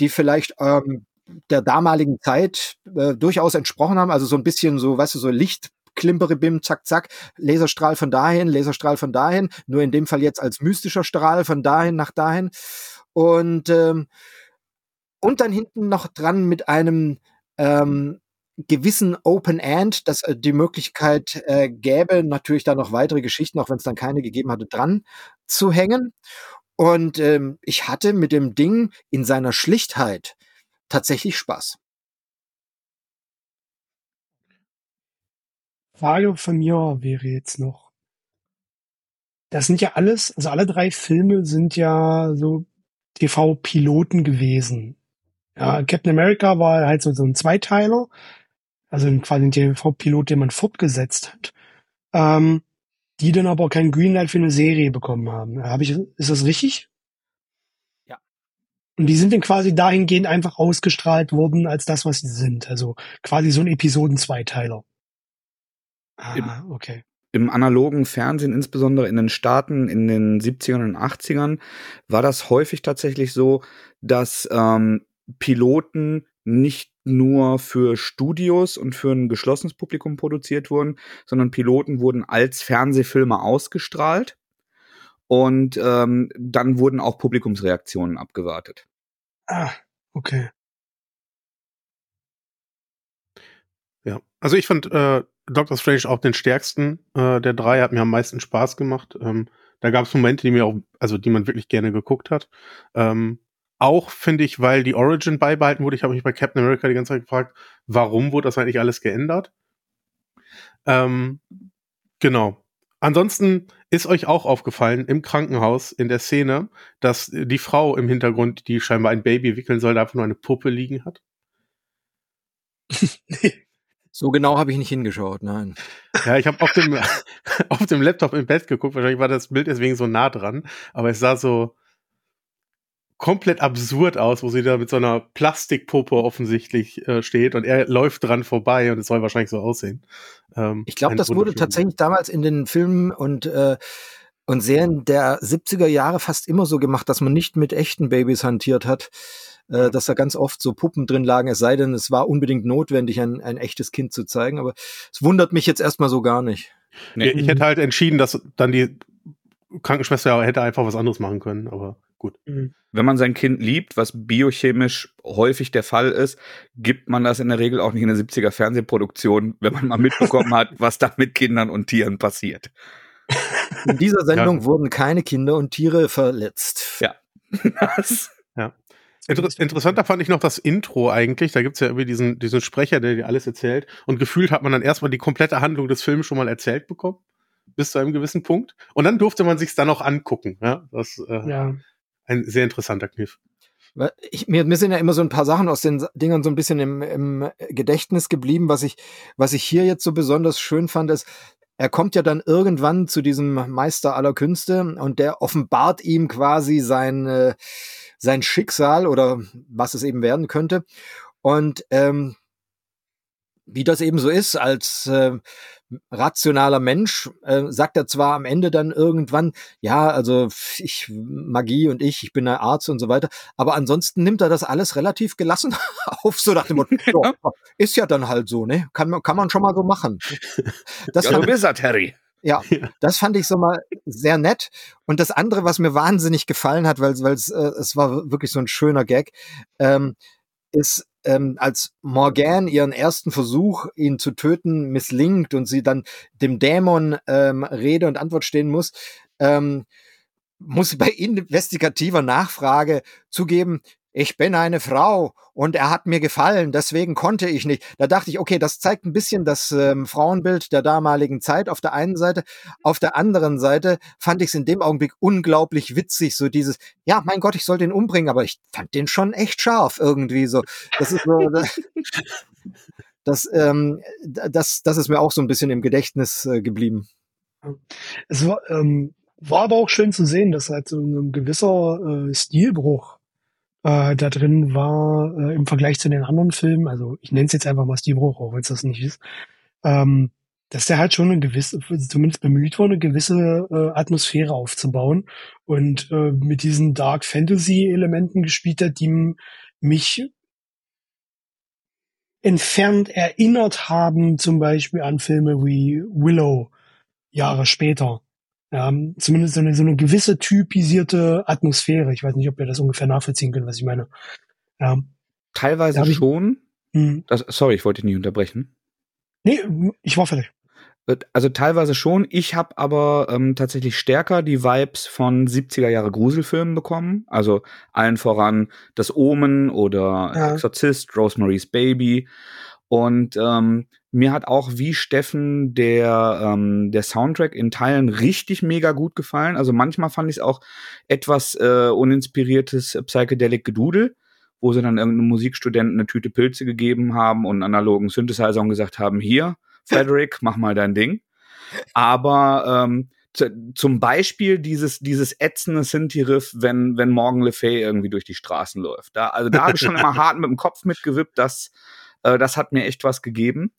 die vielleicht ähm, der damaligen Zeit äh, durchaus entsprochen haben. Also so ein bisschen so, weißt du, so Licht. Klimpere, bim, zack, zack, Laserstrahl von dahin, Laserstrahl von dahin, nur in dem Fall jetzt als mystischer Strahl von dahin nach dahin. Und, ähm, und dann hinten noch dran mit einem ähm, gewissen Open End, dass äh, die Möglichkeit äh, gäbe, natürlich da noch weitere Geschichten, auch wenn es dann keine gegeben hatte, dran zu hängen. Und ähm, ich hatte mit dem Ding in seiner Schlichtheit tatsächlich Spaß. Frage von mir wäre jetzt noch, das sind ja alles, also alle drei Filme sind ja so TV-Piloten gewesen. Ja, Captain America war halt so, so ein Zweiteiler, also quasi ein TV-Pilot, den man fortgesetzt hat, ähm, die dann aber kein Greenlight für eine Serie bekommen haben. Habe ich, ist das richtig? Und die sind dann quasi dahingehend einfach ausgestrahlt worden als das, was sie sind. Also quasi so ein Episoden-Zweiteiler. Ah, okay. Im analogen Fernsehen, insbesondere in den Staaten in den 70ern und 80ern, war das häufig tatsächlich so, dass ähm, Piloten nicht nur für Studios und für ein geschlossenes Publikum produziert wurden, sondern Piloten wurden als Fernsehfilme ausgestrahlt und ähm, dann wurden auch Publikumsreaktionen abgewartet. Ah, okay. Ja, also ich fand äh, Doctor Strange auch den stärksten äh, der drei, hat mir am meisten Spaß gemacht. Ähm, da gab es Momente, die mir auch, also die man wirklich gerne geguckt hat. Ähm, auch finde ich, weil die Origin beibehalten wurde. Ich habe mich bei Captain America die ganze Zeit gefragt, warum wurde das eigentlich alles geändert? Ähm, genau. Ansonsten ist euch auch aufgefallen im Krankenhaus in der Szene, dass die Frau im Hintergrund, die scheinbar ein Baby wickeln soll, da einfach nur eine Puppe liegen hat? So genau habe ich nicht hingeschaut, nein. Ja, ich habe auf dem, auf dem Laptop im Bett geguckt. Wahrscheinlich war das Bild deswegen so nah dran. Aber es sah so komplett absurd aus, wo sie da mit so einer Plastikpuppe offensichtlich äh, steht und er läuft dran vorbei und es soll wahrscheinlich so aussehen. Ähm, ich glaube, das wurde tatsächlich damals in den Filmen und äh, und Serien der 70er Jahre fast immer so gemacht, dass man nicht mit echten Babys hantiert hat, äh, dass da ganz oft so Puppen drin lagen, es sei denn, es war unbedingt notwendig, ein, ein echtes Kind zu zeigen. Aber es wundert mich jetzt erstmal so gar nicht. Nee, ich hätte halt entschieden, dass dann die Krankenschwester hätte einfach was anderes machen können, aber gut. Mhm. Wenn man sein Kind liebt, was biochemisch häufig der Fall ist, gibt man das in der Regel auch nicht in der 70er Fernsehproduktion, wenn man mal mitbekommen hat, was da mit Kindern und Tieren passiert. In dieser Sendung ja. wurden keine Kinder und Tiere verletzt. Ja. Das. Ja. Inter interessanter fand ich noch das Intro eigentlich. Da gibt's ja irgendwie diesen, diesen Sprecher, der dir alles erzählt. Und gefühlt hat man dann erstmal die komplette Handlung des Films schon mal erzählt bekommen. Bis zu einem gewissen Punkt. Und dann durfte man sich's dann auch angucken. Ja, das äh, ja. Ein sehr interessanter Kniff. Ich, mir, mir sind ja immer so ein paar Sachen aus den Dingern so ein bisschen im, im Gedächtnis geblieben. Was ich, was ich hier jetzt so besonders schön fand, ist, er kommt ja dann irgendwann zu diesem Meister aller Künste und der offenbart ihm quasi sein, äh, sein Schicksal oder was es eben werden könnte. Und ähm, wie das eben so ist, als äh, rationaler Mensch äh, sagt er zwar am Ende dann irgendwann, ja, also ich Magie und ich, ich bin ein Arzt und so weiter, aber ansonsten nimmt er das alles relativ gelassen auf, so nach dem Motto, ja, ist ja dann halt so, ne? Kann man kann man schon mal so machen. Das ja, du bist er, Terry. Ja, das fand ich so mal sehr nett. Und das andere, was mir wahnsinnig gefallen hat, weil es äh, es war wirklich so ein schöner Gag, ähm, ist ähm, als Morgan ihren ersten Versuch, ihn zu töten, misslingt und sie dann dem Dämon ähm, Rede und Antwort stehen muss, ähm, muss sie bei investigativer Nachfrage zugeben, ich bin eine Frau und er hat mir gefallen, deswegen konnte ich nicht. Da dachte ich, okay, das zeigt ein bisschen das ähm, Frauenbild der damaligen Zeit auf der einen Seite. Auf der anderen Seite fand ich es in dem Augenblick unglaublich witzig, so dieses, ja, mein Gott, ich soll den umbringen, aber ich fand den schon echt scharf irgendwie so. Das ist so, das, das, ähm, das, das ist mir auch so ein bisschen im Gedächtnis äh, geblieben. Es war, ähm, war aber auch schön zu sehen, dass halt so ein gewisser äh, Stilbruch äh, da drin war äh, im Vergleich zu den anderen Filmen, also ich nenne es jetzt einfach mal Stilbruch, auch wenn es das nicht ist, ähm, dass der halt schon eine gewisse, zumindest bemüht war, eine gewisse äh, Atmosphäre aufzubauen und äh, mit diesen Dark Fantasy Elementen gespielt hat, die mich entfernt erinnert haben, zum Beispiel an Filme wie Willow Jahre später. Ja, zumindest so eine, so eine gewisse typisierte Atmosphäre. Ich weiß nicht, ob ihr das ungefähr nachvollziehen könnt, was ich meine. Ja. Teilweise schon. Mhm. Das, sorry, ich wollte dich nicht unterbrechen. Nee, ich war fertig. Äh, also teilweise schon. Ich habe aber ähm, tatsächlich stärker die Vibes von 70er Jahre Gruselfilmen bekommen. Also allen voran Das Omen oder ja. Exorzist, Rosemary's Baby. Und ähm, mir hat auch wie Steffen der, ähm, der Soundtrack in Teilen richtig mega gut gefallen. Also manchmal fand ich es auch etwas äh, uninspiriertes Psychedelic Gedudel, wo sie dann irgendeinem Musikstudenten eine Tüte Pilze gegeben haben und einen analogen Synthesizer und gesagt haben, hier, Frederick, mach mal dein Ding. Aber ähm, zum Beispiel dieses, dieses ätzende Sinti-Riff, wenn, wenn Morgan Le Fay irgendwie durch die Straßen läuft. Da, also da habe ich schon immer hart mit dem Kopf mitgewippt, das, äh, das hat mir echt was gegeben.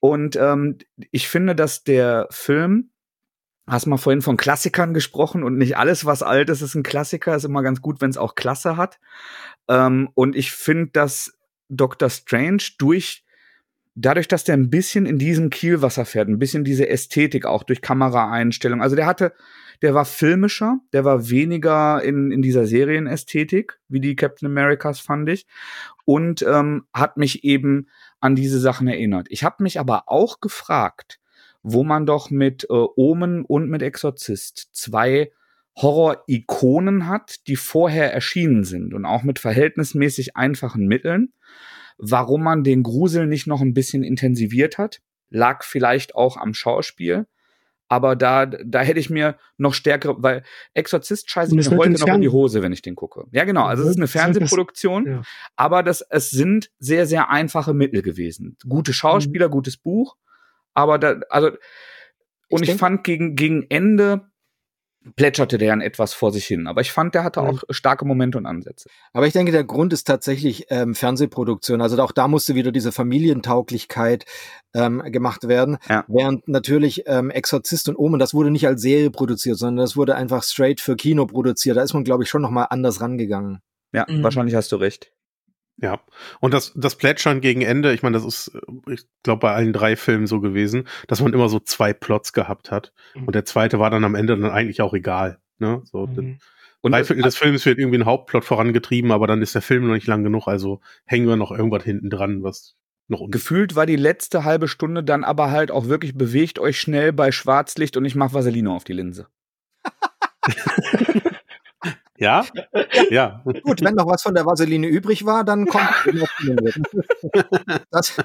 Und ähm, ich finde, dass der Film, hast mal vorhin von Klassikern gesprochen und nicht alles, was alt ist, ist ein Klassiker, ist immer ganz gut, wenn es auch Klasse hat. Ähm, und ich finde, dass Dr. Strange durch dadurch, dass der ein bisschen in diesem Kielwasser fährt, ein bisschen diese Ästhetik auch durch Kameraeinstellung. Also der hatte, der war filmischer, der war weniger in, in dieser Serienästhetik, wie die Captain Americas fand ich. Und ähm, hat mich eben an diese Sachen erinnert. Ich habe mich aber auch gefragt, wo man doch mit äh, Omen und mit Exorzist zwei Horror-Ikonen hat, die vorher erschienen sind und auch mit verhältnismäßig einfachen Mitteln. Warum man den Grusel nicht noch ein bisschen intensiviert hat, lag vielleicht auch am Schauspiel. Aber da, da hätte ich mir noch stärkere, weil Exorzist scheiße mir heute noch in die Hose, wenn ich den gucke. Ja, genau. Also es ist eine Fernsehproduktion, ja. aber das, es sind sehr, sehr einfache Mittel gewesen. Gute Schauspieler, mhm. gutes Buch. Aber da, also, und ich, ich fand gegen, gegen Ende plätscherte der dann etwas vor sich hin. Aber ich fand, der hatte auch starke Momente und Ansätze. Aber ich denke, der Grund ist tatsächlich ähm, Fernsehproduktion. Also auch da musste wieder diese Familientauglichkeit ähm, gemacht werden. Ja. Während natürlich ähm, Exorzist und Omen, das wurde nicht als Serie produziert, sondern das wurde einfach straight für Kino produziert. Da ist man, glaube ich, schon nochmal anders rangegangen. Ja, mhm. wahrscheinlich hast du recht. Ja, und das, das Plätschern gegen Ende, ich meine, das ist, äh, ich glaube, bei allen drei Filmen so gewesen, dass man immer so zwei Plots gehabt hat. Mhm. Und der zweite war dann am Ende dann eigentlich auch egal. Ne? So, mhm. Und drei Viertel des Films wird irgendwie ein Hauptplot vorangetrieben, aber dann ist der Film noch nicht lang genug, also hängen wir noch irgendwas hinten dran, was noch Gefühlt war die letzte halbe Stunde dann aber halt auch wirklich bewegt euch schnell bei Schwarzlicht und ich mach Vaseline auf die Linse. Ja? ja? Gut, wenn noch was von der Vaseline übrig war, dann kommt das,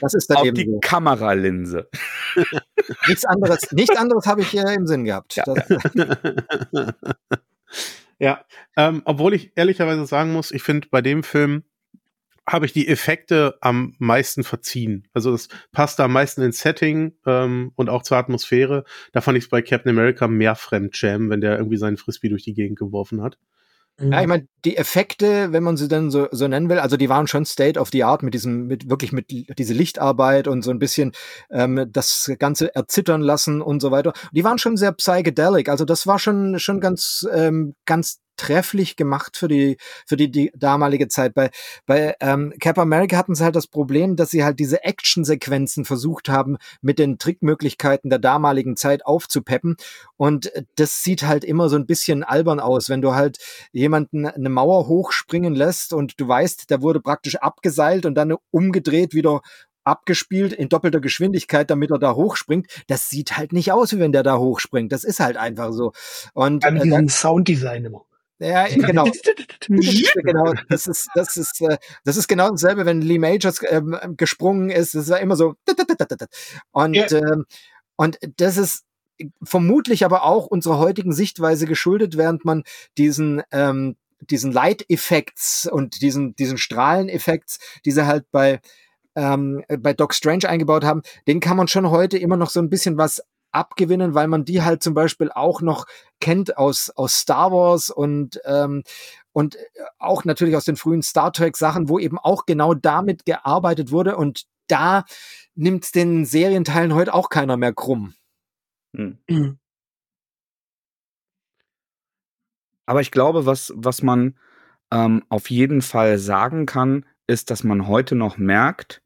das ist dann Auf eben die so. Kameralinse. Nichts anderes, nichts anderes habe ich hier im Sinn gehabt. Ja, ja ähm, obwohl ich ehrlicherweise sagen muss, ich finde bei dem Film habe ich die Effekte am meisten verziehen. Also das passt am meisten ins Setting ähm, und auch zur Atmosphäre. Da fand ich es bei Captain America mehr Fremdscham, wenn der irgendwie seinen Frisbee durch die Gegend geworfen hat. Ja, ich meine, die Effekte, wenn man sie dann so, so nennen will, also die waren schon State of the Art mit diesem, mit wirklich mit diese Lichtarbeit und so ein bisschen ähm, das Ganze erzittern lassen und so weiter. Die waren schon sehr psychedelic, also das war schon schon ganz ähm, ganz trefflich gemacht für die für die, die damalige Zeit. Bei bei ähm, Cap America hatten sie halt das Problem, dass sie halt diese Actionsequenzen versucht haben, mit den Trickmöglichkeiten der damaligen Zeit aufzupeppen. Und das sieht halt immer so ein bisschen albern aus, wenn du halt jemanden eine Mauer hochspringen lässt und du weißt, der wurde praktisch abgeseilt und dann umgedreht wieder abgespielt in doppelter Geschwindigkeit, damit er da hochspringt. Das sieht halt nicht aus, wie wenn der da hochspringt. Das ist halt einfach so. Und An äh, Sounddesign immer. Ja, genau. genau. Das ist, das ist, äh, das ist genau dasselbe, wenn Lee Majors ähm, gesprungen ist. Das war immer so. Und, ja. ähm, und das ist vermutlich aber auch unserer heutigen Sichtweise geschuldet, während man diesen, ähm, diesen Light-Effekts und diesen, diesen Strahleneffekts, die sie halt bei, ähm, bei Doc Strange eingebaut haben, den kann man schon heute immer noch so ein bisschen was abgewinnen, weil man die halt zum Beispiel auch noch kennt aus, aus Star Wars und, ähm, und auch natürlich aus den frühen Star Trek Sachen, wo eben auch genau damit gearbeitet wurde und da nimmt den Serienteilen heute auch keiner mehr krumm. Hm. Mhm. Aber ich glaube, was, was man ähm, auf jeden Fall sagen kann, ist, dass man heute noch merkt,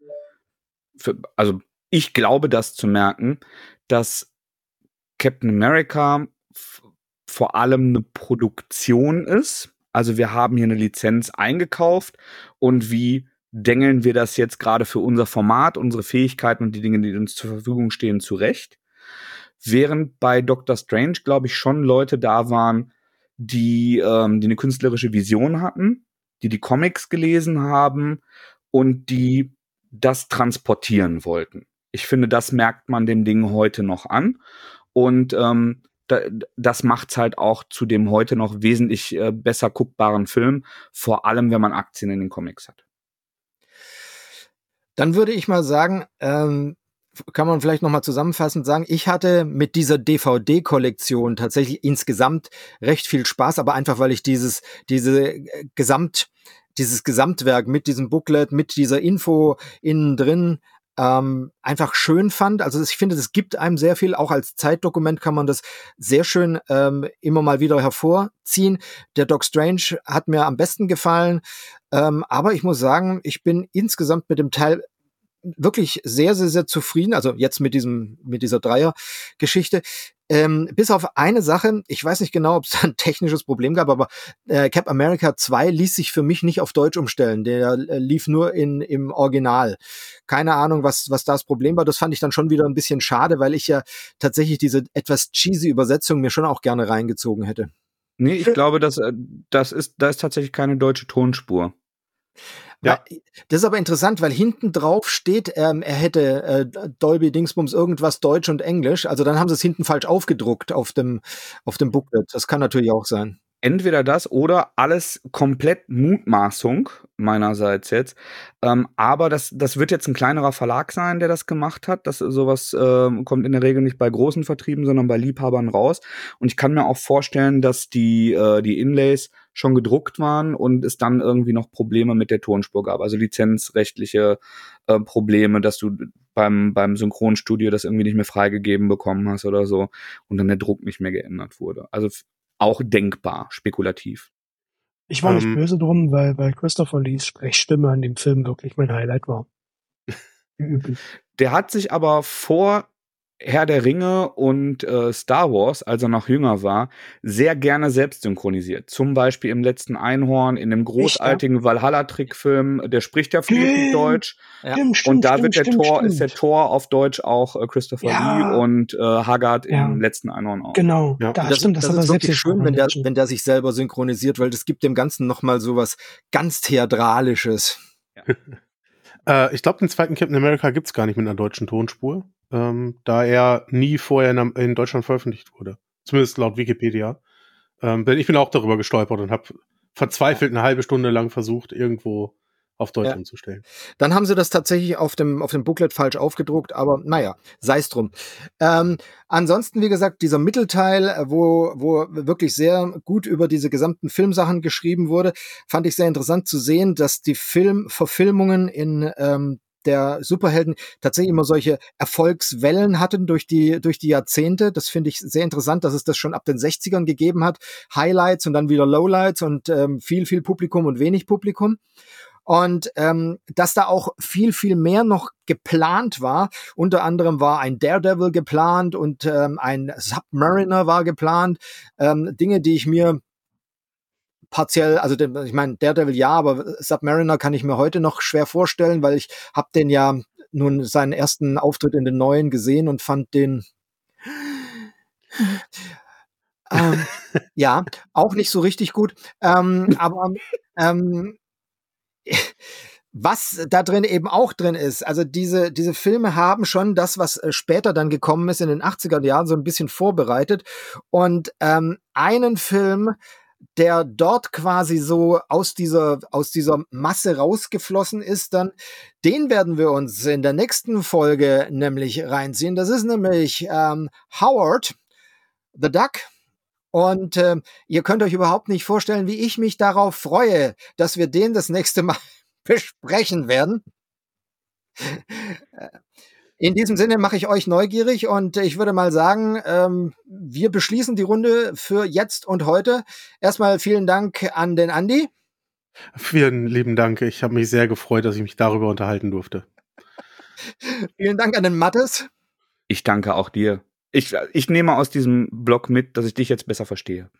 für, also ich glaube das zu merken, dass Captain America vor allem eine Produktion ist. Also wir haben hier eine Lizenz eingekauft und wie dengeln wir das jetzt gerade für unser Format, unsere Fähigkeiten und die Dinge, die uns zur Verfügung stehen, zurecht. Während bei Doctor Strange, glaube ich, schon Leute da waren, die, ähm, die eine künstlerische Vision hatten, die die Comics gelesen haben und die das transportieren wollten. Ich finde, das merkt man dem Ding heute noch an. Und ähm, da, das macht's halt auch zu dem heute noch wesentlich äh, besser guckbaren Film, vor allem wenn man Aktien in den Comics hat. Dann würde ich mal sagen, ähm, kann man vielleicht nochmal zusammenfassend sagen, ich hatte mit dieser DVD-Kollektion tatsächlich insgesamt recht viel Spaß, aber einfach weil ich dieses, diese äh, Gesamt, dieses Gesamtwerk mit diesem Booklet, mit dieser Info innen drin ähm, einfach schön fand. Also ich finde, das gibt einem sehr viel. Auch als Zeitdokument kann man das sehr schön ähm, immer mal wieder hervorziehen. Der Doc Strange hat mir am besten gefallen. Ähm, aber ich muss sagen, ich bin insgesamt mit dem Teil wirklich sehr, sehr, sehr zufrieden. Also jetzt mit diesem, mit dieser Dreier-Geschichte. Ähm, bis auf eine Sache, ich weiß nicht genau, ob es ein technisches Problem gab, aber äh, Cap America 2 ließ sich für mich nicht auf Deutsch umstellen. Der äh, lief nur in, im Original. Keine Ahnung, was, was das Problem war. Das fand ich dann schon wieder ein bisschen schade, weil ich ja tatsächlich diese etwas cheesy Übersetzung mir schon auch gerne reingezogen hätte. Nee, ich glaube, dass, äh, das ist, da ist tatsächlich keine deutsche Tonspur. Ja. Das ist aber interessant, weil hinten drauf steht, ähm, er hätte äh, Dolby Dingsbums irgendwas Deutsch und Englisch. Also dann haben sie es hinten falsch aufgedruckt auf dem, auf dem Booklet. Das kann natürlich auch sein entweder das oder alles komplett Mutmaßung meinerseits jetzt. Ähm, aber das, das wird jetzt ein kleinerer Verlag sein, der das gemacht hat. Das sowas äh, kommt in der Regel nicht bei großen Vertrieben, sondern bei Liebhabern raus. Und ich kann mir auch vorstellen, dass die, äh, die Inlays schon gedruckt waren und es dann irgendwie noch Probleme mit der Tonspur gab. Also lizenzrechtliche äh, Probleme, dass du beim, beim Synchronstudio das irgendwie nicht mehr freigegeben bekommen hast oder so und dann der Druck nicht mehr geändert wurde. Also auch denkbar, spekulativ. Ich war nicht ähm, böse drum, weil, weil Christopher Lees Sprechstimme an dem Film wirklich mein Highlight war. Der hat sich aber vor Herr der Ringe und äh, Star Wars, als er noch jünger war, sehr gerne selbst synchronisiert. Zum Beispiel im letzten Einhorn, in dem großartigen Valhalla-Trickfilm, der spricht ja fließend Deutsch. Ja. Stimmt, stimmt, und da wird der stimmt, Tor, ist der Tor auf Deutsch auch äh, Christopher ja. Lee und äh, Haggard ja. im letzten Einhorn auch. Genau, ja. da das, stimmt, das, das ist wirklich schön, wenn der, wenn der sich selber synchronisiert, weil das gibt dem Ganzen nochmal so was ganz Theatralisches. äh, ich glaube, den zweiten Captain America gibt's gar nicht mit einer deutschen Tonspur ähm, da er nie vorher in, in, Deutschland veröffentlicht wurde. Zumindest laut Wikipedia. Ähm, ich bin auch darüber gestolpert und habe verzweifelt eine halbe Stunde lang versucht, irgendwo auf Deutsch ja. umzustellen. Dann haben sie das tatsächlich auf dem, auf dem Booklet falsch aufgedruckt, aber naja, sei es drum. Ähm, ansonsten, wie gesagt, dieser Mittelteil, äh, wo, wo wirklich sehr gut über diese gesamten Filmsachen geschrieben wurde, fand ich sehr interessant zu sehen, dass die Filmverfilmungen in ähm, der Superhelden tatsächlich immer solche Erfolgswellen hatten durch die, durch die Jahrzehnte. Das finde ich sehr interessant, dass es das schon ab den 60ern gegeben hat. Highlights und dann wieder Lowlights und ähm, viel, viel Publikum und wenig Publikum. Und ähm, dass da auch viel, viel mehr noch geplant war. Unter anderem war ein Daredevil geplant und ähm, ein Submariner war geplant. Ähm, Dinge, die ich mir partiell, also den, ich meine, Daredevil ja, aber Submariner kann ich mir heute noch schwer vorstellen, weil ich habe den ja nun seinen ersten Auftritt in den neuen gesehen und fand den ähm, ja auch nicht so richtig gut. Ähm, aber ähm, was da drin eben auch drin ist, also diese, diese Filme haben schon das, was äh, später dann gekommen ist in den 80er Jahren, so ein bisschen vorbereitet. Und ähm, einen Film, der dort quasi so aus dieser, aus dieser Masse rausgeflossen ist, dann, den werden wir uns in der nächsten Folge nämlich reinziehen. Das ist nämlich ähm, Howard, The Duck. Und äh, ihr könnt euch überhaupt nicht vorstellen, wie ich mich darauf freue, dass wir den das nächste Mal besprechen werden. In diesem Sinne mache ich euch neugierig und ich würde mal sagen, ähm, wir beschließen die Runde für jetzt und heute. Erstmal vielen Dank an den Andi. Vielen lieben Dank. Ich habe mich sehr gefreut, dass ich mich darüber unterhalten durfte. vielen Dank an den Mattes. Ich danke auch dir. Ich, ich nehme aus diesem Blog mit, dass ich dich jetzt besser verstehe.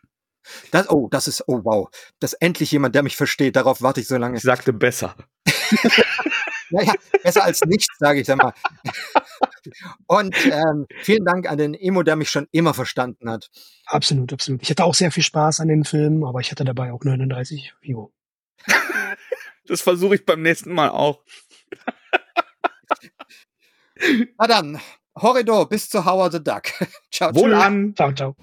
Das, oh, das ist, oh wow. Das ist endlich jemand, der mich versteht. Darauf warte ich so lange. Ich sagte besser. naja, besser als nichts, sage ich dann mal. Und ähm, vielen Dank an den Emo, der mich schon immer verstanden hat. Absolut, absolut. Ich hatte auch sehr viel Spaß an den Filmen, aber ich hatte dabei auch 39 Vivo. Das versuche ich beim nächsten Mal auch. Na dann, Horridor bis zu Howard the Duck. ciao. Wohl an. Ciao, ciao.